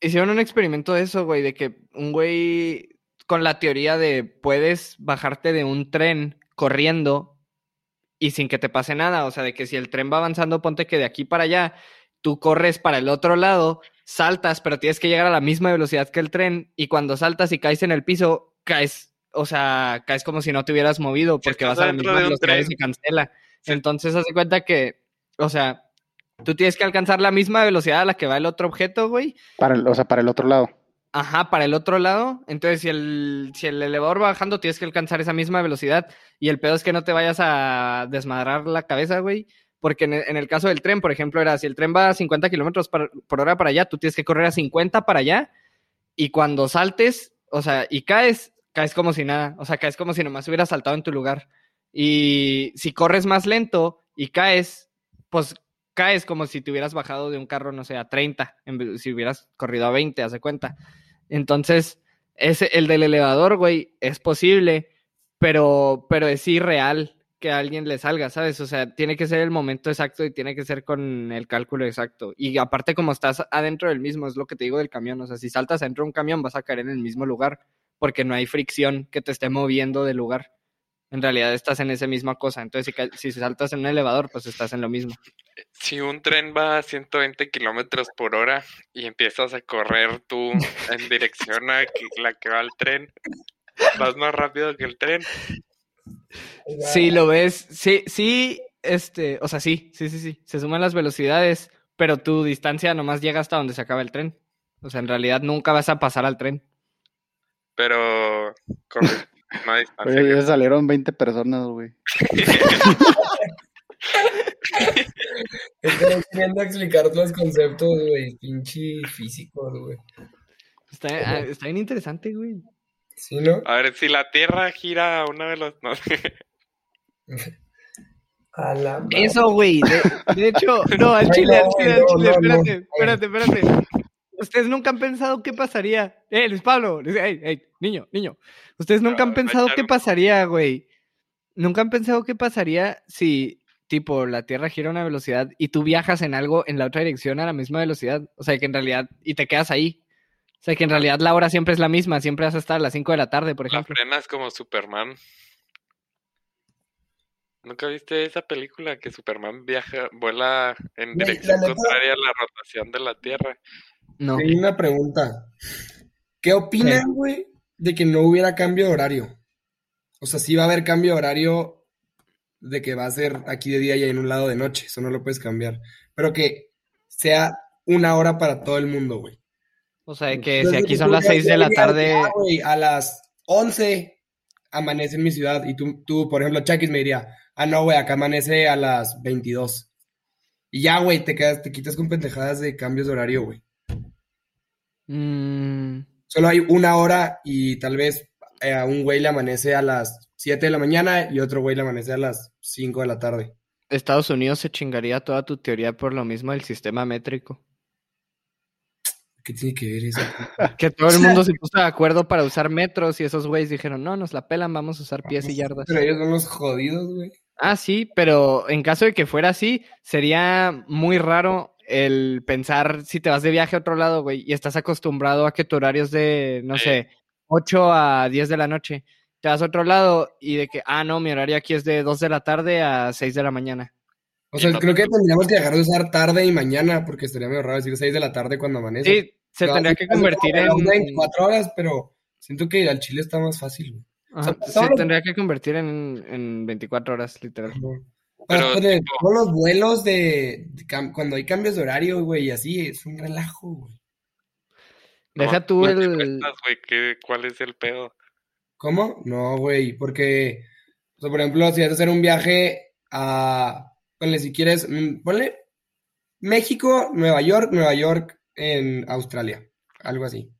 Hicieron un experimento de eso, güey, de que un güey con la teoría de puedes bajarte de un tren corriendo y sin que te pase nada. O sea, de que si el tren va avanzando, ponte que de aquí para allá, tú corres para el otro lado, saltas, pero tienes que llegar a la misma velocidad que el tren y cuando saltas y caes en el piso, caes, o sea, caes como si no te hubieras movido porque vas a la misma velocidad y tren. se cancela. Sí. Entonces, haz de cuenta que, o sea, tú tienes que alcanzar la misma velocidad a la que va el otro objeto, güey. Para el, o sea, para el otro lado. Ajá, para el otro lado. Entonces, si el, si el elevador va bajando, tienes que alcanzar esa misma velocidad. Y el pedo es que no te vayas a desmadrar la cabeza, güey. Porque en el, en el caso del tren, por ejemplo, era si el tren va a 50 kilómetros por, hora para allá, tú tienes que correr a 50 para allá. Y cuando saltes, o sea, y caes, caes como si nada. O sea, caes como si nomás hubieras saltado en tu lugar. Y si corres más lento y caes, pues caes como si te hubieras bajado de un carro, no sé, a 30, en si hubieras corrido a 20, hace cuenta. Entonces, ese, el del elevador, güey, es posible, pero, pero es irreal que a alguien le salga, ¿sabes? O sea, tiene que ser el momento exacto y tiene que ser con el cálculo exacto. Y aparte, como estás adentro del mismo, es lo que te digo del camión. O sea, si saltas adentro de un camión, vas a caer en el mismo lugar, porque no hay fricción que te esté moviendo del lugar. En realidad estás en esa misma cosa. Entonces, si, si saltas en un elevador, pues estás en lo mismo. Si un tren va a 120 kilómetros por hora y empiezas a correr tú en dirección a la que va el tren, vas más rápido que el tren. Si lo ves, sí, sí, este, o sea, sí, sí, sí, sí, se suman las velocidades, pero tu distancia nomás llega hasta donde se acaba el tren. O sea, en realidad nunca vas a pasar al tren. Pero con una distancia. Oye, ya salieron 20 personas, güey. Estoy queriendo explicar los conceptos, güey, pinche físicos, güey. Está, ah, está bien interesante, güey. ¿Sí, no? A ver, si la Tierra gira a una velocidad... No, A la madre. Eso, güey. De, de hecho, no, al chile, al chile, al no, chile, espérate, espérate, espérate. Ustedes nunca han pensado qué pasaría. Eh, Luis Pablo, Luis- ey, ey, niño, niño. Ustedes nunca han pensado qué pasaría, güey. Nunca han pensado qué pasaría si, tipo, la Tierra gira a una velocidad y tú viajas en algo en la otra dirección a la misma velocidad. O sea, que en realidad, y te quedas ahí. O sea, que en realidad la hora siempre es la misma, siempre vas a estar a las 5 de la tarde, por La ejemplo. frenas como Superman. ¿Nunca viste esa película que Superman viaja, vuela en dirección la contraria a la rotación de la Tierra? No. Tengo una pregunta. ¿Qué opinan, güey, de que no hubiera cambio de horario? O sea, sí va a haber cambio de horario de que va a ser aquí de día y en un lado de noche, eso no lo puedes cambiar. Pero que sea una hora para todo el mundo, güey. O sea, que si aquí son las ya- 6 de la tarde. "Ah, güey, a las 11 amanece en mi ciudad y tú, tú por ejemplo, Chakis me diría, ah, no, güey, acá amanece a las 22. Y ya, güey, te quedas, te quitas con pendejadas de cambios de horario, güey. Mm, Solo hay una hora y tal vez eh, a un güey le amanece a las 7 de la mañana y otro güey le amanece a las 5 de la tarde. Estados Unidos se chingaría toda tu teoría por lo mismo del sistema métrico. ¿Qué tiene que ver eso? Que todo el mundo se puso de acuerdo para usar metros y esos güeyes dijeron, no, nos la pelan, vamos a usar pies y yardas. Pero ellos son los jodidos, güey. Ah, sí, pero en caso de que fuera así, sería muy raro el pensar si te vas de viaje a otro lado, güey, y estás acostumbrado a que tu horario es de, no Sí. sé, 8 a 10 de la noche. Te vas a otro lado y de que, ah, no, mi horario aquí es de 2 de la tarde a 6 de la mañana. O sea, creo que tendríamos que dejar de usar tarde y mañana porque estaría medio raro decir 6 de la tarde cuando amanece. Sí, se No, tendría que convertir en... 24 horas, pero siento que al Chile está más fácil, güey. Ajá, O sea, se tendría que convertir en, en 24 horas, literal. Pero, poner tipo- todos los vuelos de, cuando hay cambios de horario, güey, y así, es un relajo, güey. Deja No, tú no el... ¿qué- ¿cuál es el pedo? ¿Cómo? No, güey, porque, o sea, por ejemplo, si vas a hacer un viaje a, ponle si quieres, mm, ponle México, Nueva York, Nueva York en Australia, algo así.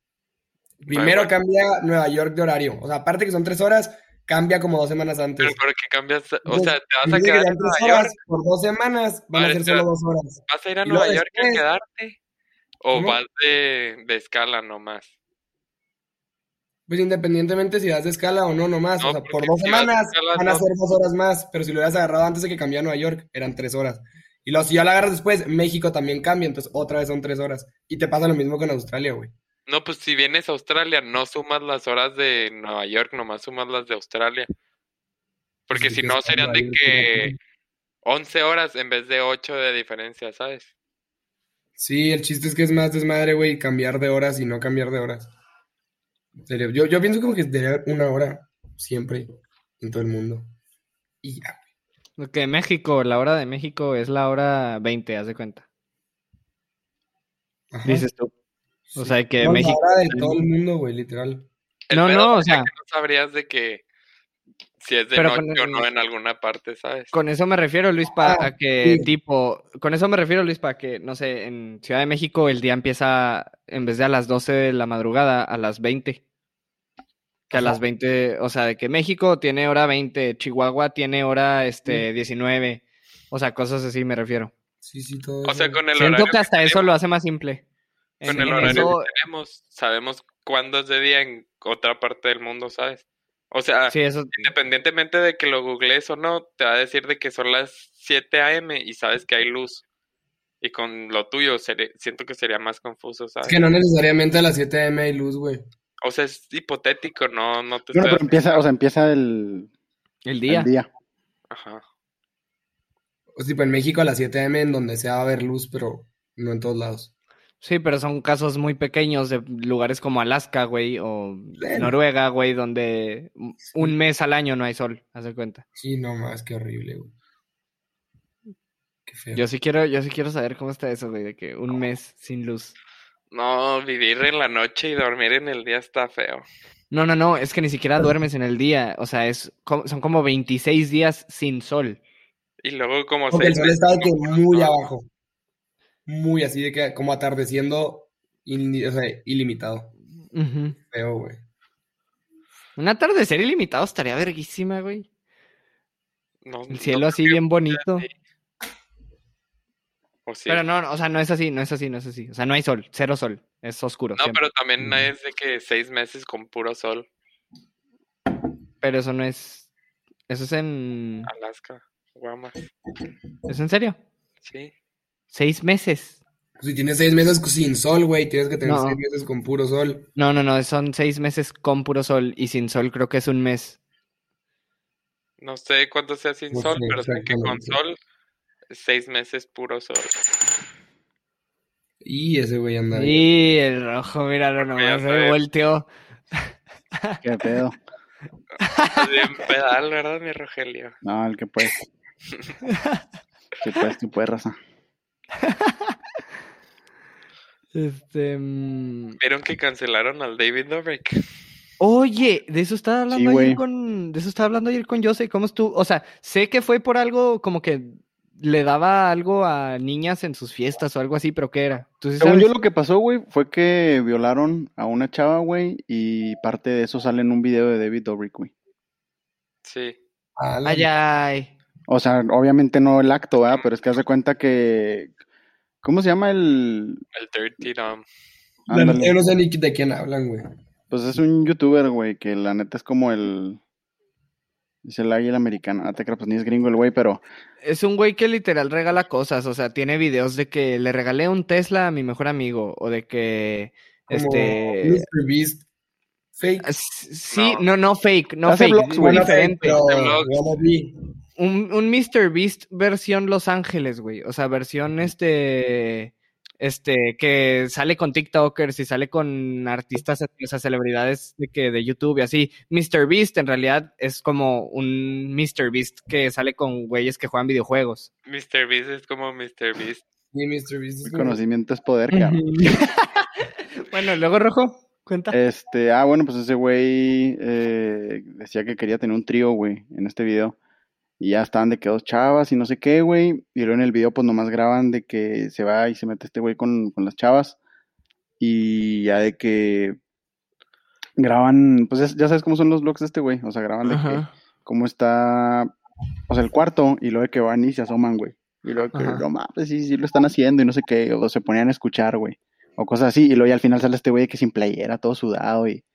Primero cambia Nueva York de horario, o sea, aparte que son tres horas, cambia como dos semanas antes. Pero ¿por qué cambias? O sea, ¿te vas a quedar en Nueva York? por dos semanas van a ser solo dos horas. ¿Vas a ir a Nueva York a quedarte? ¿O ¿Cómo? vas de, de escala nomás? Pues independientemente si das de escala o no, nomás. No, o sea, por porque dos si semanas escala, van a ser dos horas más. Pero si lo hubieras agarrado antes de que cambiara a Nueva York, eran tres horas. Y luego si ya la agarras después, México también cambia, entonces otra vez son tres horas. Y te pasa lo mismo con Australia, güey. No, pues si vienes a Australia, no sumas las horas de Nueva York, nomás sumas las de Australia. Porque Sí, si no, serían de que acuerdo. 11 horas en vez de 8 de diferencia, ¿sabes? Sí, el chiste es que es más desmadre, güey, cambiar de horas y no cambiar de horas. En serio, yo, yo pienso como que debería haber una hora siempre en todo el mundo. Y ya. Que México, la hora de México es la hora 20, haz de cuenta. Ajá. Dices tú. O Sí. sea, que No, la México... hora de todo el mundo, güey, literal. El No, no, o sea- que no sabrías de que si es de Pero noche con o no en alguna parte, ¿sabes? Con eso me refiero, Luis, para Ah, que, sí. tipo, con eso me refiero, Luis, para que, no sé, en Ciudad de México el día empieza, en vez de a las 12 de la madrugada, a las 20. Que a las 20, o sea, de que México tiene hora 20, Chihuahua tiene hora, este, 19. O sea, cosas así me refiero. Sí, sí, todo O sea, eso. con el Siento horario que hasta eso tenemos, lo hace más simple. Con En- el horario eso- que tenemos, sabemos cuándo es de día en otra parte del mundo, ¿sabes? O sea, sí, eso, independientemente de que lo googlees o no, te va a decir de que son las 7 a.m. y sabes que hay luz. Y con lo tuyo siento que sería más confuso, Es ¿sabes? que no necesariamente a las 7 am hay luz, güey. O sea, es hipotético, no, no te Bueno, pero empieza, o sea, empieza el, el el día. día. Ajá. O sea, tipo en México a las 7 am en donde sea va a haber luz, pero no en todos lados. Sí, pero son casos muy pequeños de lugares como Alaska, güey, o Bueno. Noruega, güey, donde un mes al año no hay sol, haz de cuenta. Sí, no más, qué horrible, güey. Qué feo. Yo sí quiero, yo sí quiero saber cómo está eso, güey, de que un mes sin luz. No, vivir en la noche y dormir en el día está feo. No, no, no, es que ni siquiera duermes en el día, o sea, es son como 26 días sin sol. Y luego como Porque el sol está de que meses, muy ¿no? abajo. Muy así de que como atardeciendo o sea, ilimitado. Ujú. Feo, güey. Un atardecer ilimitado estaría verguísima, güey. No, El cielo así bien bonito. así. ¿O sí? Pero no, o sea, no es así, no es así, no es así. O sea, no hay sol, cero sol, es oscuro. No, siempre. pero también es de que seis meses con puro sol. Pero eso no es. Eso es en. Alaska, Guamas. ¿Es en serio? Sí. ¿Seis meses? Si tienes seis meses sin sol, güey, tienes que tener No. seis meses con puro sol. No, no, no, son seis meses con puro sol y sin sol creo que es un mes. No sé cuánto sea sin No sol, sé pero sé que con sol, seis meses puro sol. Y ese güey anda. Y el rojo, míralo nomás, se volteó. ¿Qué pedo? Bien pedal, ¿verdad, mi Rogelio? No, el que puede. Que puedes, que puede, raza. Este. mm, ¿Vieron que cancelaron al David Dobrik? Oye, de eso estaba hablando Sí, ayer con. De eso estaba hablando ayer con Jose. ¿Cómo estuvo? O sea, sé que fue por algo como que le daba algo a niñas en sus fiestas o algo así, pero ¿qué era? ¿Tú sí Según yo, lo que pasó, güey, fue que violaron a una chava, güey, y parte de eso sale en un video de David Dobrik, güey. Sí. Ay, ay. O sea, obviamente no el acto, ¿verdad? Pero es que haz de cuenta que. ¿Cómo se llama el. El Dirty Dom. Ándale. yo no sé ni de quién hablan, güey. Pues es un youtuber, güey, que la neta es como el. Es el águila americana. No te creas, pues ni es gringo el güey, pero. Es un güey que literal regala cosas, o sea, tiene videos de que le regalé un Tesla a mi mejor amigo, o de que, Como este, Mr. Beast fake. sí, No. no, no fake, no Hace fake, vlogs, güey. diferente. Wannabe. Un, un Mr. Beast versión Los Ángeles, güey, o sea, versión este, este, que sale con TikTokers y sale con artistas, o sea, celebridades de que de YouTube y así. Mr. Beast en realidad es como un Mr. Beast que sale con güeyes que juegan videojuegos. Mr. Beast es como Mr. Beast. Sí, Mr. Beast. es como- conocimiento es poder, cabrón. bueno, luego Rojo, cuenta. Este, ah, bueno, pues ese güey eh, decía que quería tener un trío, güey, en este video. Y ya estaban de que dos chavas y no sé qué, güey. Y luego en el video, pues nomás graban de que se va y se mete este güey con, con las chavas. Y ya de que graban, pues ya, ya sabes cómo son los vlogs de este güey. O sea, graban de que cómo está, o sea, el cuarto. Y luego de que van y se asoman, güey. Y luego que, no mames, sí, sí lo están haciendo y no sé qué. O se ponían a escuchar, güey o cosas así, y luego ya al final sale este güey que sin playera, todo sudado, y,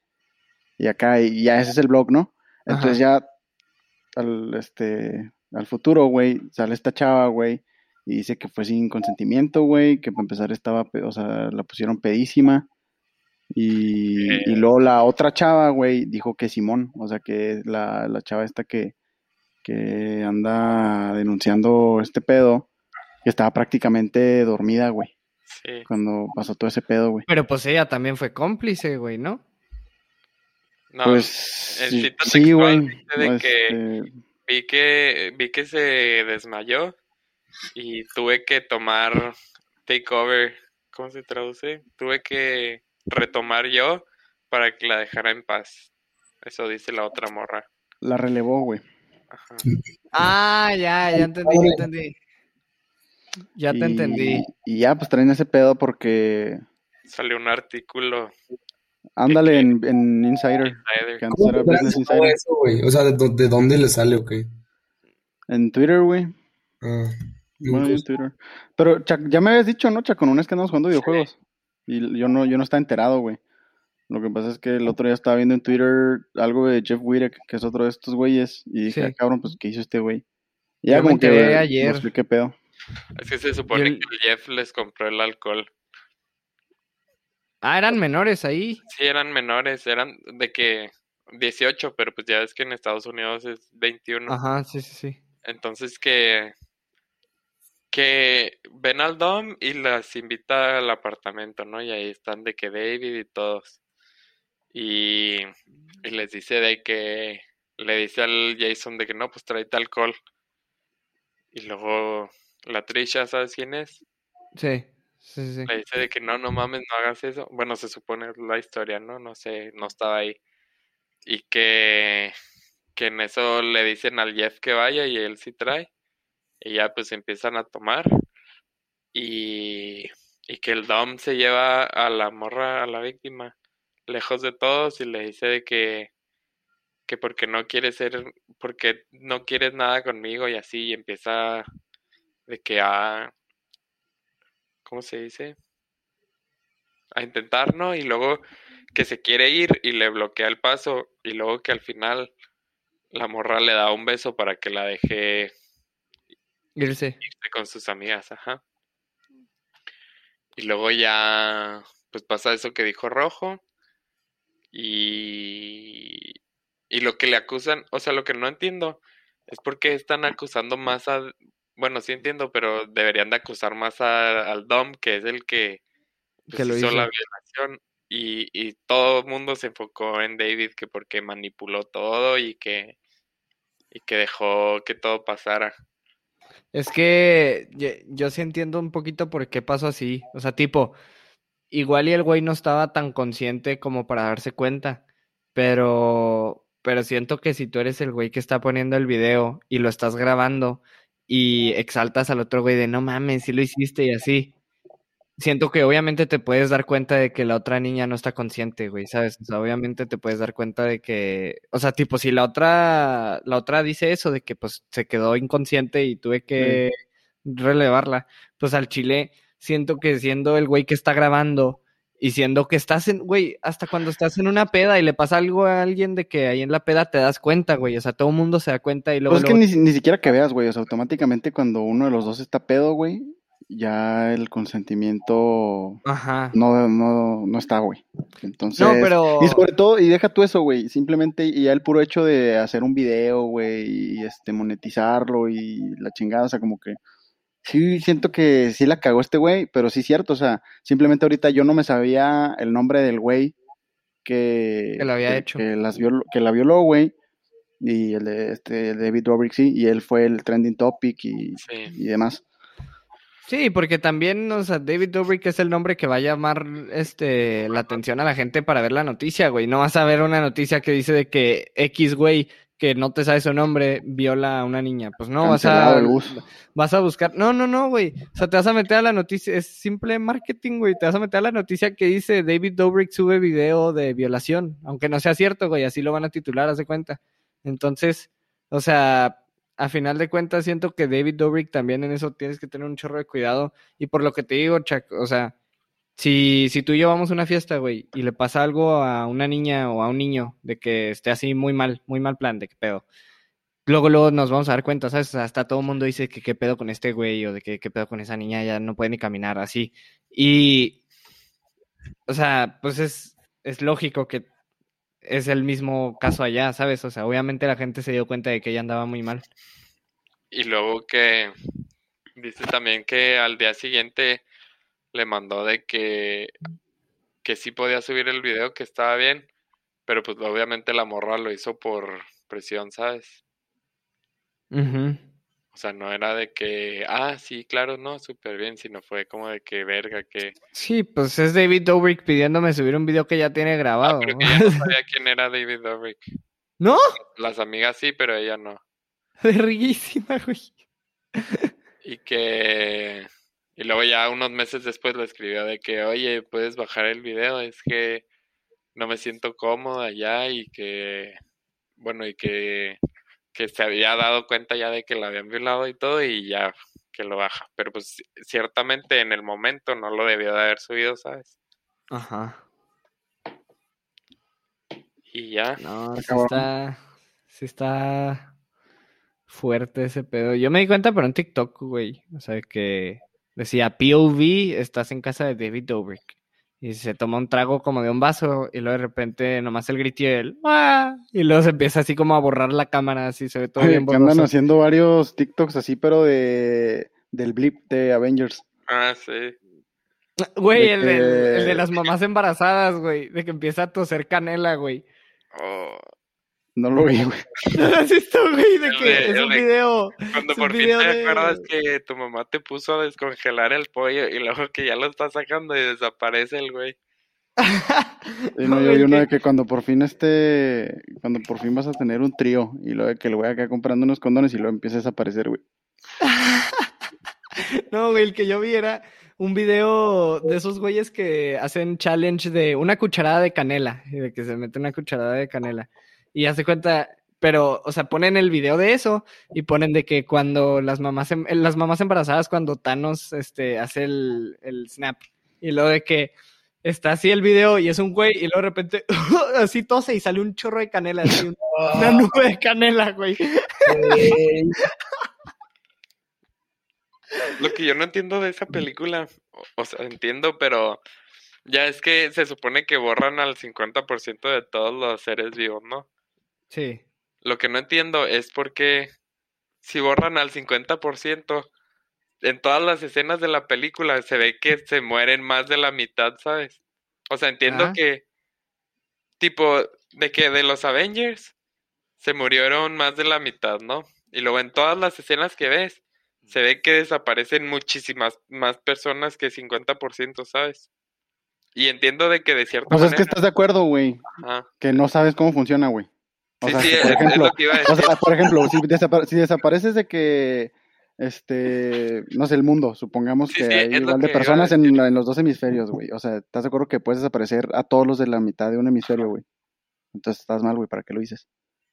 y acá, y ya ese es el blog, ¿no? Entonces ya al, este, al futuro, güey, sale esta chava, güey, y dice que fue sin consentimiento, güey, que para empezar estaba, o sea, la pusieron pedísima, y, y luego la otra chava, güey, dijo que Simón, o sea, que la, la chava esta que, que anda denunciando este pedo, que estaba prácticamente dormida, güey Sí. cuando pasó todo ese pedo, güey. Pero pues ella también fue cómplice, güey, ¿no? No, pues el sí, cita sí, textual güey. dice de pues, que- eh, vi que vi que se desmayó y tuve que tomar takeover, ¿cómo se traduce? Tuve que retomar yo para que la dejara en paz. Eso dice la otra morra. la relevó, güey. Ajá. Ah, ya, ya entendí, ya entendí. Ya te Y- entendí. Y ya, pues traen ese pedo porque Salió un artículo ándale en, en Insider, Insider. que antes ¿Cómo era tendrán Business todo Insider. eso, güey? O sea, ¿de, dó- de dónde le sale o qué? En Twitter, güey. Ah, Bueno, en Twitter. Pero Chac, ya me habías dicho, ¿no, Chac? Con una es que andamos jugando videojuegos. Y yo no, yo no estaba enterado, güey. Lo que pasa es que el otro día estaba viendo en Twitter algo de Jeff Wittek, que es otro de estos güeyes, y dije, Sí. ah, cabrón, pues, ¿qué hizo este güey? Y ya Yo me como que enteré güey, ayer. no sé qué pedo. Es que se supone el- que Jeff les compró el alcohol. Ah, eran menores ahí. Sí, eran menores, eran de que 18, pero pues ya ves que en Estados Unidos es 21. Ajá, sí, sí, sí. Entonces que que ven al Dom y las invita al apartamento, ¿no? Y ahí están de que David y todos. Y, y les dice de que le dice al Jason de que no, pues tráete alcohol. Y luego la Trisha, ¿sabes quién es? Sí, sí, sí. Le dice de que no, no mames, no hagas eso. Bueno, se supone la historia, ¿no? No sé, no estaba ahí. Y que, que en eso le dicen al Jeff que vaya y él sí trae. Y ya pues empiezan a tomar. Y, y que el Dom se lleva a la morra, a la víctima, lejos de todos y le dice de que, que porque no quiere ser, porque no quieres nada conmigo y así, y empieza de que a ¿cómo se dice? A intentar, ¿no? Y luego que se quiere ir y le bloquea el paso y luego que al final la morra le da un beso para que la deje Irse. irse con sus amigas, ajá. Y luego ya, pues pasa eso que dijo Rojo. Y, y lo que le acusan, o sea, lo que no entiendo es porque están acusando más a, bueno, sí entiendo, pero deberían de acusar más a- al Dom, que es el que, pues, Que lo hizo la violación. Y, y todo el mundo se enfocó en David, que porque manipuló todo y que, y que dejó que todo pasara. Es que yo, yo sí entiendo un poquito por qué pasó así. O sea, tipo, igual y el güey no estaba tan consciente como para darse cuenta. Pero, pero siento que si tú eres el güey que está poniendo el video y lo estás grabando y exaltas al otro güey de no mames, si lo hiciste y así. Siento que obviamente te puedes dar cuenta de que la otra niña no está consciente, güey, ¿sabes? O sea, obviamente te puedes dar cuenta de que, o sea, tipo, si la otra, la otra dice eso, de que pues se quedó inconsciente y tuve que relevarla, pues al chile siento que siendo el güey que está grabando y siendo que estás en, güey, hasta cuando estás en una peda y le pasa algo a alguien de que ahí en la peda te das cuenta, güey, o sea, todo el mundo se da cuenta y luego, Pues es que ni, ni siquiera que veas, güey. O sea, automáticamente cuando uno de los dos está pedo, güey, ya el consentimiento Ajá. no, no, no está, güey. Entonces. No, pero... Y sobre todo, y deja tú eso, güey. Simplemente, y ya el puro hecho de hacer un video, güey, y este, monetizarlo y la chingada, o sea, como que. Sí, siento que sí la cagó este güey, pero sí es cierto, o sea, simplemente ahorita yo no me sabía el nombre del güey que, Que lo había hecho. que las violó, que la violó, güey, y el de este David Dobrik sí, y él fue el trending topic y, Sí. y demás. Sí, porque también, o sea, David Dobrik es el nombre que va a llamar este la atención a la gente para ver la noticia, güey. No vas a ver una noticia que dice de que X güey que no te sabe su nombre viola a una niña. Pues no, vas a vas a buscar. No, no, no, güey. O sea, te vas a meter a la noticia, es simple marketing, güey. Te vas a meter a la noticia que dice David Dobrik sube video de violación, aunque no sea cierto, güey, así lo van a titular, haz de cuenta. Entonces, o sea, a final de cuentas siento que David Dobrik también en eso tienes que tener un chorro de cuidado. Y por lo que te digo, Chuck, o sea, si, si tú y yo vamos a una fiesta, güey, y le pasa algo a una niña o a un niño de que esté así muy mal, muy mal plan, de qué pedo. Luego, luego nos vamos a dar cuenta, ¿sabes? Hasta todo el mundo dice que qué pedo con este güey o de que qué pedo con esa niña, ya no puede ni caminar así. Y, o sea, pues es, es lógico que es el mismo caso allá, ¿sabes? O sea, obviamente la gente se dio cuenta de que ella andaba muy mal. Y luego que dice también que al día siguiente le mandó de que, que sí podía subir el video, que estaba bien, pero pues obviamente la morra lo hizo por presión, ¿sabes? O sea, no era de que, ah, sí, claro, no, súper bien, sino fue como de que, verga, que... Sí, pues es David Dobrik pidiéndome subir un video que ya tiene Ah, grabado. pero que ella no sabía quién era David Dobrik. ¿No? Las amigas sí, pero ella no. Verguísima, güey. Y que... Y luego ya unos meses después le escribió de que, oye, puedes bajar el video, es que no me siento cómoda allá y que, bueno, y que, que se había dado cuenta ya de que la habían violado y todo y ya que lo baja. Pero pues ciertamente en el momento no lo debió de haber subido, ¿sabes? Ajá. Y ya. No, sí está. Sí está fuerte ese pedo. Yo me di cuenta por un TikTok, güey. O sea, que decía POV, estás en casa de David Dobrik. Y se toma un trago como de un vaso y luego de repente nomás el grito y él ¡Ah! Y luego se empieza así como a borrar la cámara, así se ve todo Oye, bien que andan haciendo varios TikToks así, pero de del blip de Avengers. Ah, sí. Güey, de el, el de las mamás embarazadas, güey. De que empieza a toser canela, güey. Oh, No lo vi, güey. ¿No lo has visto, güey? De El que de- es el un de- video. Cuando por fin te de- acuerdas que tu mamá te puso a descongelar el pollo y luego que ya lo está sacando y desaparece el güey. Y no, yo vi uno de que cuando por fin este, cuando por fin vas a tener un trío y luego de que le voy acá comprando unos condones y luego empieza a desaparecer, güey. No, güey, el que yo vi era un video de esos güeyes que hacen challenge de una cucharada de canela, y de que se mete una cucharada de canela. Y hace cuenta pero, o sea, ponen el video de eso y ponen de que cuando las mamás, em- las mamás embarazadas, cuando Thanos este, hace el, el snap, y luego de que está así el video y es un güey, y luego de repente así tose y sale un chorro de canela, así, un- una nube de canela, güey. Lo que yo no entiendo de esa película, o, o sea, entiendo, pero ya es que se supone que borran al 50% de todos los seres vivos, ¿no? Sí. Lo que no entiendo es por qué si borran al 50%, en todas las escenas de la película se ve que se mueren más de la mitad, ¿sabes? O sea, entiendo que, tipo, de que de los Avengers se murieron más de la mitad, ¿no? Y luego en todas las escenas que ves, se ve que desaparecen muchísimas más personas que 50%, ¿sabes? Y entiendo de que de cierta O sea, es que estás de acuerdo, güey. Que no sabes cómo funciona, güey. O Sí, sea, sí, es, por es ejemplo, lo que iba a o decir. sea, por ejemplo, si, desapa- si desapareces de que, este, no sé, el mundo, supongamos Sí, que sí, hay igual de personas en, los dos hemisferios, güey. O sea, ¿estás de acuerdo que puedes desaparecer a todos los de la mitad de un hemisferio, güey? Entonces estás mal, güey, ¿para qué lo dices?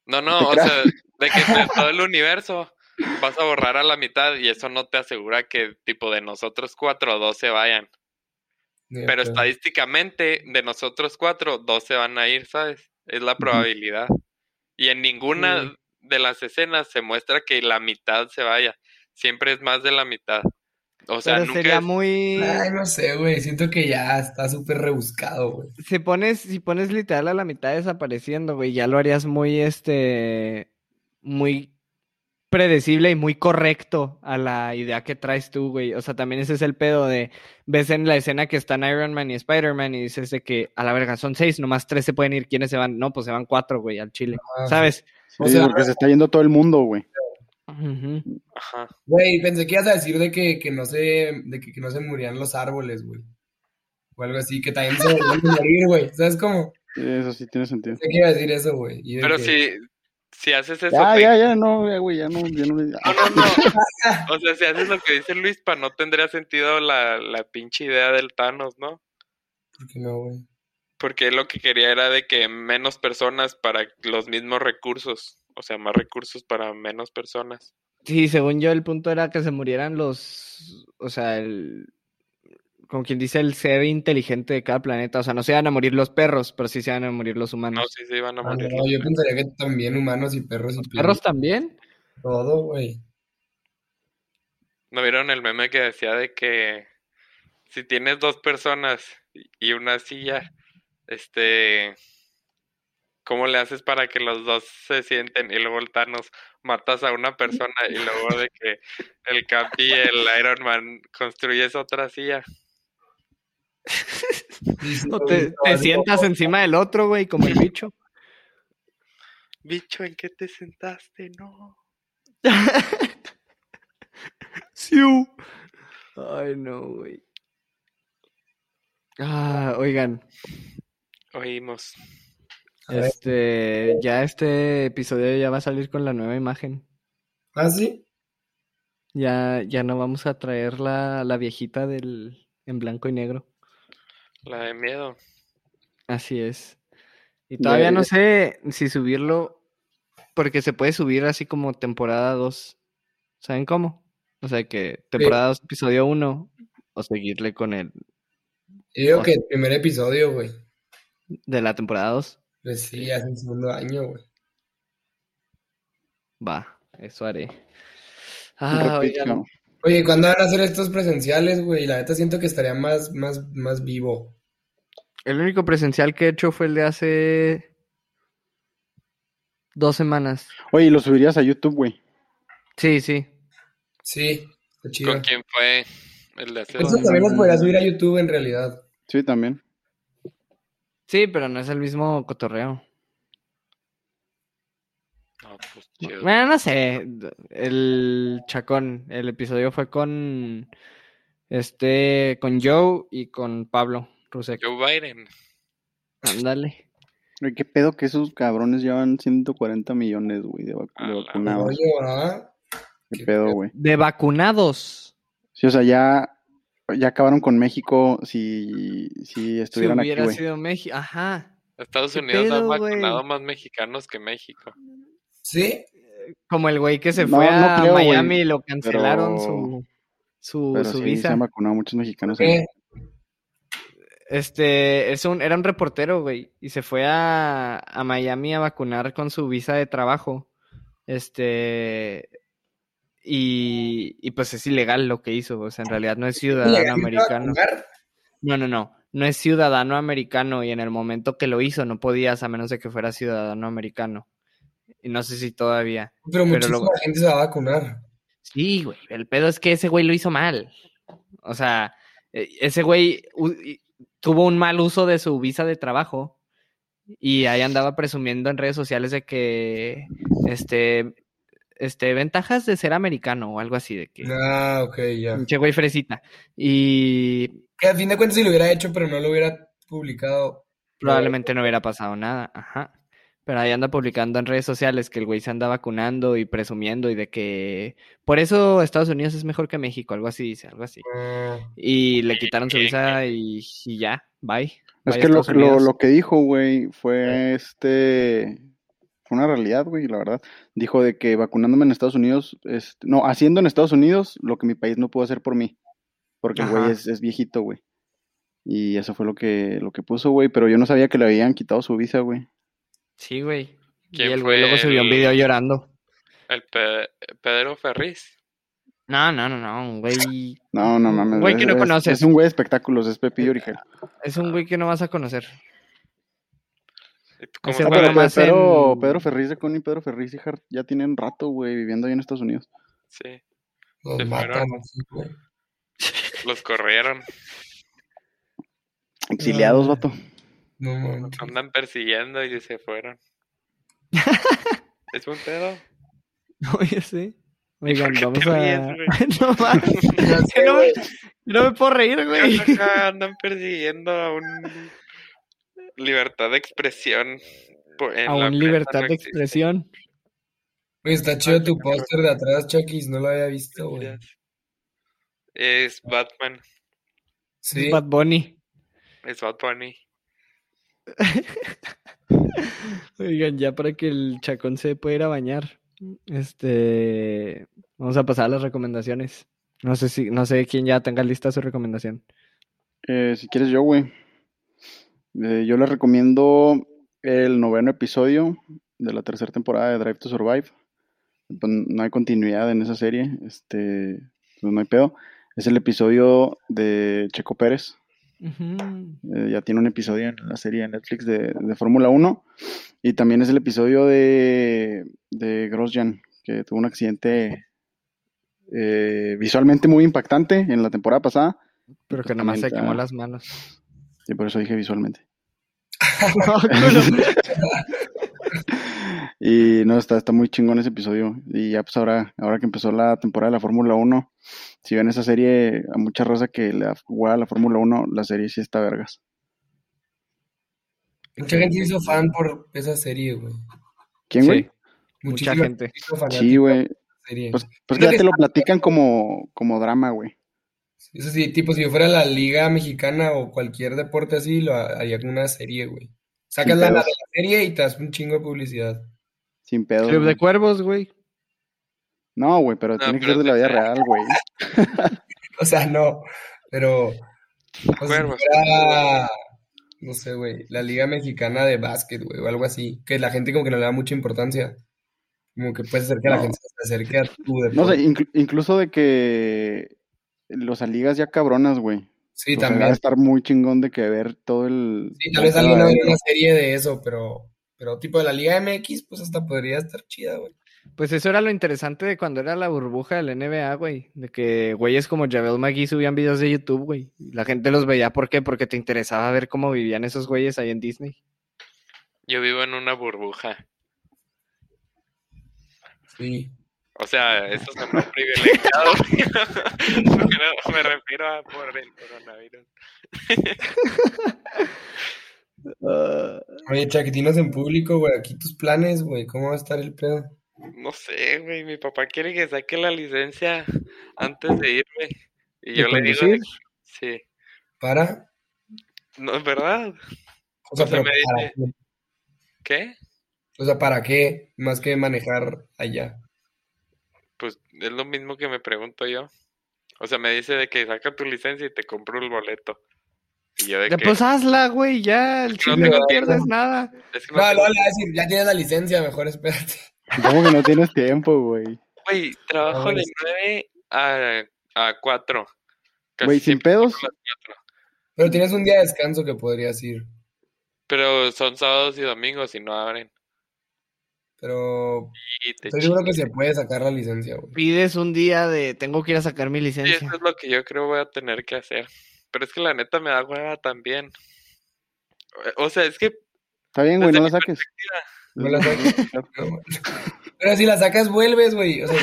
No, no, o creas. sea, de que de todo el universo vas a borrar a la mitad y eso no te asegura que tipo de nosotros cuatro, dos se vayan. Pero estadísticamente de nosotros cuatro, dos se van a ir, ¿sabes? Es la probabilidad. Y en ninguna Sí. de las escenas se muestra que la mitad se vaya. Siempre es más de la mitad. O sea, Pero nunca sería es- muy... Ay, no sé, güey. Siento que ya está súper rebuscado, güey. Si pones, si pones literal a la mitad desapareciendo, güey, ya lo harías muy, este, muy predecible y muy correcto a la idea que traes tú, güey. O sea, también ese es el pedo de, ves en la escena que están Iron Man y Spider-Man y dices de que, a la verga, son seis, nomás tres se pueden ir, ¿quiénes se van? No, pues se van cuatro, güey, al Chile, Ah, ¿sabes? O Sí, sea- porque se está yendo todo el mundo, güey. Ajá. Güey, pensé que ibas a decir de que, que no se, de que, que no se morían los árboles, güey. O algo así, que también se volvían a morir, güey. ¿Sabes cómo? Sí, Eso sí tiene sentido. Pensé que iba a decir eso, güey. Pero que- si, si haces eso, Ya, te- ya, ya, no, ya, güey, ya no, ya no. No, no, no. O sea, si haces lo que dice Luis, pa, no tendría sentido la, la pinche idea del Thanos, ¿no? ¿Por qué no, güey? Porque él lo que quería era de que menos personas para los mismos recursos. O sea, más recursos para menos personas. Sí, según yo, el punto era que se murieran los, o sea, el, como quien dice, el ser inteligente de cada planeta. O sea, no se van a morir los perros, pero sí se van a morir los No, humanos. sí se iban a Ah, morir. no, yo pensaría que también humanos y perros y ¿Perros también? Todo, güey. ¿No vieron el meme que decía de que si tienes dos personas y una silla, este, ¿cómo le haces para que los dos se sienten? Y luego el Thanos matas a una persona y luego de que el Capi y el Iron Man construyes otra silla. Sí, sí, O lo he te, te sientas encima del otro, güey, como el bicho. Bicho, ¿en qué te sentaste? No. Siu. Ay, no, güey. Ah, oigan, Oímos. Este, ya este episodio ya va a salir con la nueva imagen. ¿Ah, sí? Ya, ya no vamos a traer la, la viejita del en blanco y negro. La de miedo. Así es. Y todavía no sé si subirlo, porque se puede subir así como temporada 2. ¿Saben cómo? O sea, que temporada 2, episodio 1, o seguirle con el Yo digo O que el primer episodio, güey. de la temporada 2. Pues sí, hace el segundo año, güey. Va, eso haré. Ah, oigan, Oye, ¿cuándo van a hacer estos presenciales, güey? La neta siento que estaría más, más, más vivo. El único presencial que he hecho fue el de hace dos semanas. Oye, ¿y lo subirías a YouTube, güey? Sí, sí. Sí, está chido. ¿Con quién fue el de hace Eso dos? también los podría subir a YouTube en realidad. Sí, también. Sí, pero no es el mismo cotorreo. No, pues chido. Bueno, no sé. El chacón, el episodio fue con este, con Joe y con Pablo Rusek. Joe Biden. Ándale. ¿Qué pedo que esos cabrones llevan 140 millones, güey, de, vac- vacunados? Oye, ¿verdad? ¿Qué pedo, güey? De vacunados. Sí, o sea, ya, ya acabaron con México si, si Si estuvieran aquí, hubiera sido México. Ajá. Estados ¿Qué Unidos ha pedo, güey? vacunado más mexicanos que México. ¿Sí? Como el güey que se No, fue no a creo, Miami y lo cancelaron pero- su, su, Pero su sí, visa. se han vacunado muchos mexicanos. ¿Qué? Este, es un, era un reportero, güey, y se fue a, a Miami a vacunar con su visa de trabajo. Este, y, y pues es ilegal lo que hizo, o sea, en realidad no es ciudadano ¿Ilegal irte a americano. vacunar? No, no, no, no es ciudadano americano y en el momento que lo hizo no podías a menos de que fuera ciudadano americano. Y no sé si todavía. Pero Pero muchísima gente se va a vacunar. Sí, güey, el pedo es que ese güey lo hizo mal. O sea, e- ese güey tuvo un mal uso de su visa de trabajo y ahí andaba presumiendo en redes sociales de que, este, este, ventajas de ser americano o algo así, de que, Ah, ok, ya. pinche güey fresita. Y Que a fin de cuentas si lo hubiera hecho, pero no lo hubiera publicado. probablemente no hubiera pasado nada, ajá. Pero ahí anda publicando en redes sociales que el güey se anda vacunando y presumiendo y de que por eso Estados Unidos es mejor que México, algo así dice, algo así. Ah, Y le quitaron su visa y, y ya, bye. Es Bye, que lo, lo, lo que dijo, güey, fue este. Fue una realidad, güey, la verdad. Dijo de que vacunándome en Estados Unidos, este, no, haciendo en Estados Unidos lo que mi país no pudo hacer por mí. Porque el güey es, es viejito, güey. Y eso fue lo que, lo que puso, güey. Pero yo no sabía que le habían quitado su visa, güey. Sí, güey. Y ¿Quién el güey luego subió un el- video llorando. El Pe- Pedro Ferriz. No, no, no, no, un güey. No, no mames. Güey que no es- conoces. Es un güey de espectáculos, es Pepillo Origel. Es un güey que no vas a conocer. ¿Y tú cómo Ese Ah, güey pero nomás Pedro, en- Pedro Ferriz de Connie y Pedro Ferriz y Hart ya tienen rato, güey, viviendo ahí en Estados Unidos. Sí, los Se así, güey. los corrieron. Exiliados, vato. No. Andan persiguiendo y se fueron. ¿Es un pedo? Oye, sí. Oigan, vamos a. ríes, no sé, Que no, me- no me puedo reír, güey. Acá andan persiguiendo a un libertad de expresión. Aún plena libertad no de expresión. Güey, está chido tu póster de atrás, Chucky, no lo había visto, güey. Es Batman, Sí. Bad Bunny. es Bad Bunny. Oigan, ya para que el chacón se pueda ir a bañar. Este. Vamos a pasar a las recomendaciones. No sé si, no sé quién ya tenga lista su recomendación. Eh, si quieres yo, güey. Eh, yo les recomiendo el noveno episodio de la tercera temporada de Drive to Survive. Pues, no hay continuidad en esa serie, este, pues no hay pedo. Es el episodio de Checo Pérez. Eh, ya tiene un episodio en la serie de Netflix de, de Fórmula 1. Y también es el episodio de, de Grosjean, que tuvo un accidente eh, visualmente muy impactante en la temporada pasada. Pero que Pues nomás se también quemó las manos. Y por eso dije visualmente. No. Y no, está, está muy chingón ese episodio. Y ya pues ahora, ahora que empezó la temporada de la Fórmula 1, si ven esa serie, a mucha raza que le juega a la Fórmula 1, la serie sí está vergas. Mucha gente se hizo fan por esa serie, güey. ¿Quién, güey? Sí, mucha gente. Sí, güey. Pues, pues ya te lo platican como, como drama, güey. Eso sí, tipo, si yo fuera la liga mexicana o cualquier deporte así, lo ha- haría con una serie, güey. Sacas la de la serie y te das un chingo de publicidad. Sin pedos. Club de güey. Cuervos, güey. No, güey, pero No, tiene que pero ser de la vida de- real, güey. O sea, no, pero... o sea, fuera, no sé, güey, la liga mexicana de básquet, güey, o algo así, que la gente como que no le da mucha importancia. Como que puede ser que la No. gente se acerque a tu No deporte. sé, inclu- incluso de que los ligas ya cabronas, güey. Sí, O sea, también. va a estar muy chingón de que ver todo el... Sí, tal vez alguien una serie de eso, pero, pero tipo de la Liga MX, pues hasta podría estar chida, güey. Pues eso era lo interesante de cuando era la burbuja del NBA, güey. De que güeyes como Javel McGee subían videos de YouTube, güey. Y La gente los veía, ¿por qué? Porque te interesaba ver cómo vivían esos güeyes ahí en Disney. Yo vivo en una burbuja. Sí. O sea, eso sonó privilegiado. Pero me refiero a por el coronavirus. Oye, chaquetinos en público, güey, aquí tus planes, güey, ¿cómo va a estar el pedo? No sé, güey. Mi papá quiere que saque la licencia antes de irme. Y ¿De yo le digo, sí. ¿Para? No, es verdad. O sea, O sea, pero me para dice- ¿Qué? O sea, ¿para qué? Más que manejar allá. Pues es lo mismo que me pregunto yo. O sea, me dice de que saca tu licencia y te compro el boleto. Y yo de Ya, que... Pues hazla, güey, ya, el No chile tengo no pierdes nada. es que no No, tengo- no, decir, ya tienes la licencia, mejor espérate. ¿Cómo que no tienes tiempo, güey? Güey, trabajo de Ahora sí. 9 a, a 4. Casi Güey, sin pedos. salgo a las 4. Pero tienes un día de descanso que podrías ir. Pero son sábados y domingos y no abren. Pero estoy seguro que se puede sacar la licencia, güey. Pides un día de tengo que ir a sacar mi Sí, licencia. eso es lo que yo creo voy a tener que hacer. Pero es que la neta me da hueva también. O sea, es que Está bien, güey, no la saques. No la saques. Pero si la sacas, vuelves, güey. O sea,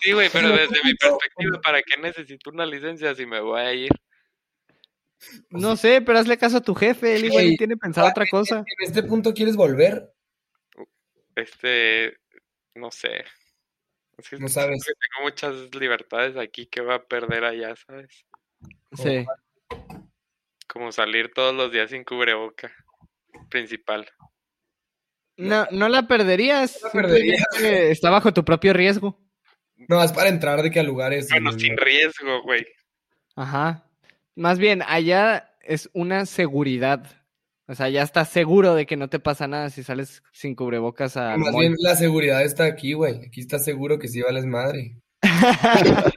sí, güey, pero desde mi perspectiva, ¿para qué necesito una licencia si me voy a ir? No sé, pero hazle caso a tu jefe, él igual tiene pensado otra cosa. en este punto quieres volver. Este, no sé. Es que No sabes. que tengo muchas libertades aquí que voy a perder allá, ¿sabes? Sí. Como salir todos los días sin cubreboca. Principal. No, no la perderías. No la perderías, Está bajo tu propio riesgo. No, es para entrar de que a lugares. Bueno, en- sin riesgo, güey. Ajá. Más bien, allá es una seguridad. O sea, ya estás seguro de que no te pasa nada si sales sin cubrebocas a Más bien la seguridad está aquí, güey. Aquí estás seguro que sí vales madre.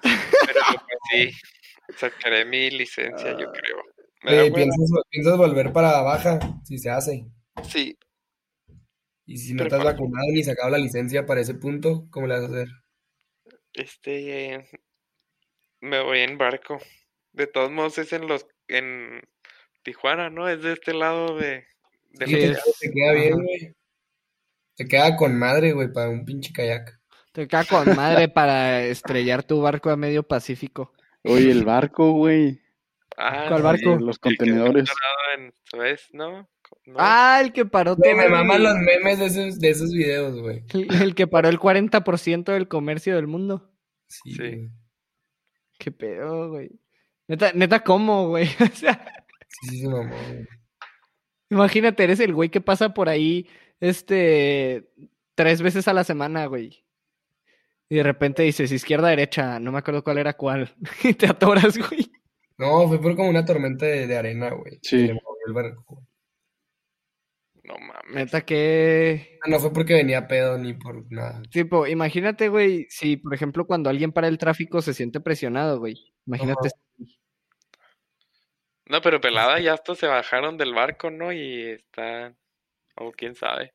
Pero pues, sí, sacaré mi licencia, yo creo. Oye, hueva. ¿piensas, piensas volver para baja si se hace. Sí, Y si no Pero te has para- vacunado ni sacado la licencia para ese punto, ¿cómo le vas a hacer? este, eh, me voy en barco. De todos modos es en los, en Tijuana, ¿no? Es de este lado de, de Sí, te, queda bien, güey. Te queda con madre, güey, para un pinche kayak. Te queda con madre para estrellar tu barco a medio Pacífico. Oye, el barco, güey. Ah, ¿Cuál sí, barco? Los contenedores. atorado en Suez, ¿no? ¿No? Ah, el que paró todo me maman los memes de esos, de esos videos, güey. el, el que paró el 40% del comercio del mundo. Sí. Qué pedo, güey. Neta, neta, ¿cómo, güey? O sea, Sí, sí, se mamó, güey. imagínate, eres el güey que pasa por ahí, este, tres veces a la semana, güey. Y de repente dices izquierda, derecha, no me acuerdo cuál era cuál. Y te atoras, güey. No, fue por como una tormenta de, de arena, güey. Sí. que le movió el barco. No mames. Neta que... No, no fue porque venía pedo ni por nada. Tipo, imagínate, güey, si, por ejemplo, cuando alguien para el tráfico se siente presionado, güey. Imagínate. No, pero pelada ya hasta se bajaron del barco, ¿no? Y está, o quién sabe.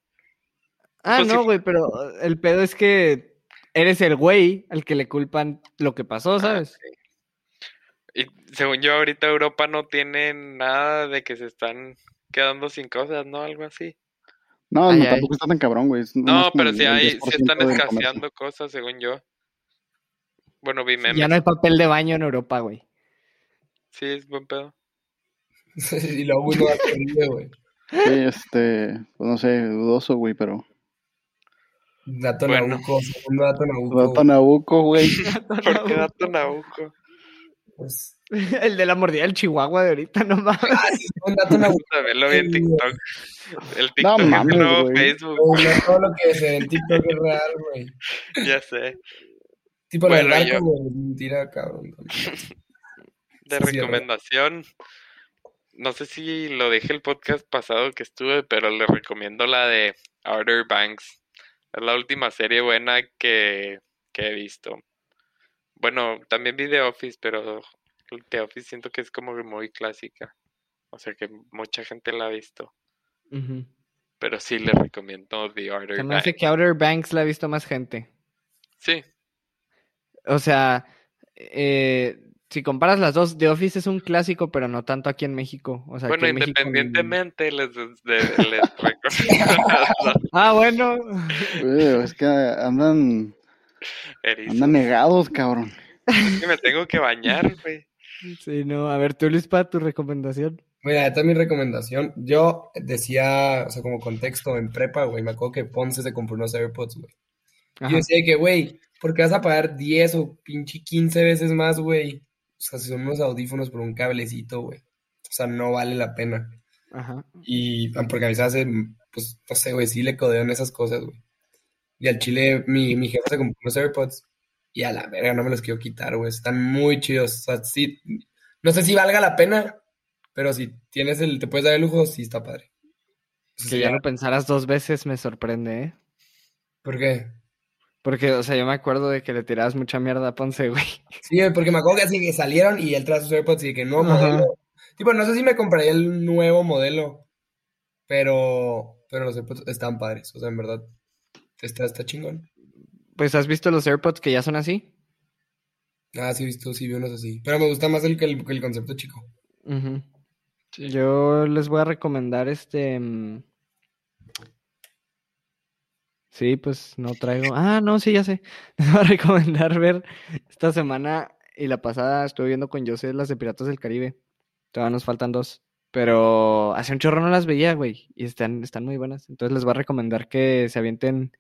Ah, Pues no, fue- güey, pero el pedo es que eres el güey al que le culpan lo que pasó, ¿sabes? Ah, Y según yo, ahorita Europa no tiene nada de que se están quedando sin cosas, ¿no? Algo así. No, Ay, no, ay. tampoco está tan cabrón, güey. No, pero sí el hay, 10% sí están escaseando cosas, según yo. Bueno, vi memes. Ya no hay papel de baño en Europa, güey. Sí, es buen pedo. y luego uno corriendo, güey. Sí, este, pues no sé, dudoso, güey, pero... Dato Bueno. Nabucco, segundo dato Nabucco. Dato Nabucco, güey. ¿Por qué dato Nabucco? Pues, El de la mordida del Chihuahua de ahorita, no mames. ah, sí, un dato Nabucco. También lo vi en TikTok. El TikTok es mames, el nuevo. Facebook, no todo lo que se ve en TikTok es real, güey. ya sé. Tipo Bueno, barco, yo- güey, es mentira, cabrón. De Sí, sí, recomendación, no sé si lo dije el podcast pasado que estuve, pero le recomiendo la de Outer Banks. Es la última serie buena que, que he visto. Bueno, también vi The Office, pero The Office siento que es como muy clásica. O sea que mucha gente la ha visto. Pero sí le recomiendo The Outer Se Banks. que Outer Banks la ha visto más gente. Sí, O sea, eh, si comparas las dos, The Office es un clásico, pero no tanto aquí en México. O sea, bueno, en independientemente les. Ah, bueno. Es que andan, andan negados, cabrón. Es que me tengo que bañar, güey. Sí, no. A ver, tú, Luis, para tu recomendación. Mira, esta es mi recomendación. Yo decía, o sea, como contexto, en prepa, güey, me acuerdo que Ponce se compró unos AirPods, güey. Y yo decía que, güey, ¿por qué vas a pagar 10 o pinche 15 veces más, güey? O sea, si son unos audífonos por un cablecito, güey. O sea, no vale la pena. Ajá. Y ah, porque a mí se hace, pues, no sé, güey, sí le codean esas cosas, güey. Y al chile, mi, mi jefe se compró unos AirPods y a la verga no me los quiero quitar, güey. Están muy chidos. O sea, sí, no sé si valga la pena, pero si tienes el, te puedes dar el lujo, sí está padre. Que sí, ya lo pensaras dos veces me sorprende, ¿eh? ¿Por qué? Porque, o sea, yo me acuerdo de que le tirabas mucha mierda a Ponce, güey. Sí, porque me acuerdo que así que salieron y él trae sus AirPods y que Ajá. modelo. Tipo, no sé si me compraría el nuevo modelo, pero, pero los AirPods están padres. O sea, en verdad, está, está chingón. Pues, ¿has visto los AirPods que ya son así? Ah, sí, he visto, sí, vi unos así. Pero me gusta más el que el, concepto chico. Ujú. Sí. Yo les voy a recomendar este. mm, Sí, pues no traigo. Ah, no, sí, ya sé. Les voy a recomendar ver esta semana y la pasada estuve viendo con José las de Piratas del Caribe. Todavía nos faltan dos. Pero hace un chorro no las veía, güey. Y están, están muy buenas. Entonces les voy a recomendar que se avienten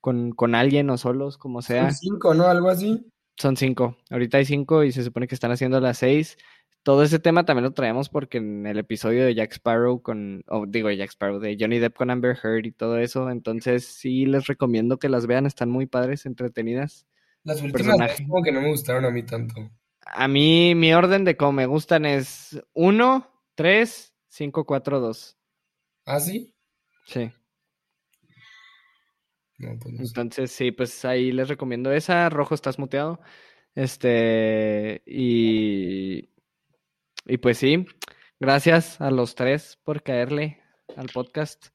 con, con alguien o solos, como sea. Son cinco, ¿no? Algo así. Son cinco. Ahorita hay cinco y se supone que están haciendo las seis. Todo ese tema también lo traemos porque en el episodio de Jack Sparrow con, o digo Jack Sparrow, de Johnny Depp con Amber Heard y todo eso. Entonces sí les recomiendo que las vean, están muy padres, entretenidas. Las últimas como que no me gustaron a mí tanto. A mí mi orden de cómo me gustan es 1, 3, 5, 4, 2. ¿Ah, sí? Sí. No, pues no sé. Entonces, sí, pues ahí les recomiendo esa. Rojo, estás muteado. Este, y, y pues sí, gracias a los tres por caerle al podcast.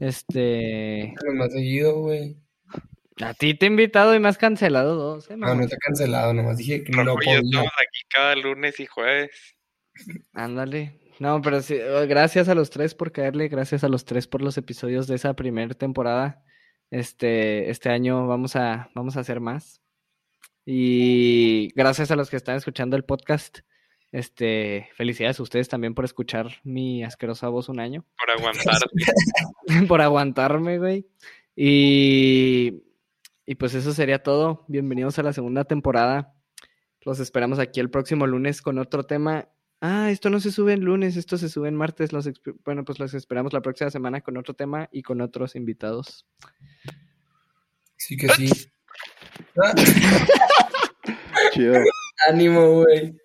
Este, Los más seguido, güey. A ti te he invitado y me has cancelado dos, ¿eh, No, no está cancelado, nomás dije que no yo podía. estamos aquí cada lunes y jueves. Ándale. No, pero sí, eh, gracias a los tres por caerle, gracias a los tres por los episodios de esa primera temporada. Este, este año vamos a, vamos a hacer más. Y gracias a los que están escuchando el podcast. Este, felicidades a ustedes también por escuchar mi asquerosa voz un año, Por aguantarte. por aguantarme, güey. Y, y pues eso sería todo. Bienvenidos a la segunda temporada. Los esperamos aquí el próximo lunes con otro tema. Ah, esto no se sube en lunes, esto se sube en martes. Los bueno, pues los esperamos la próxima semana con otro tema y con otros invitados. Sí que sí. Ah, Chido. ánimo, güey.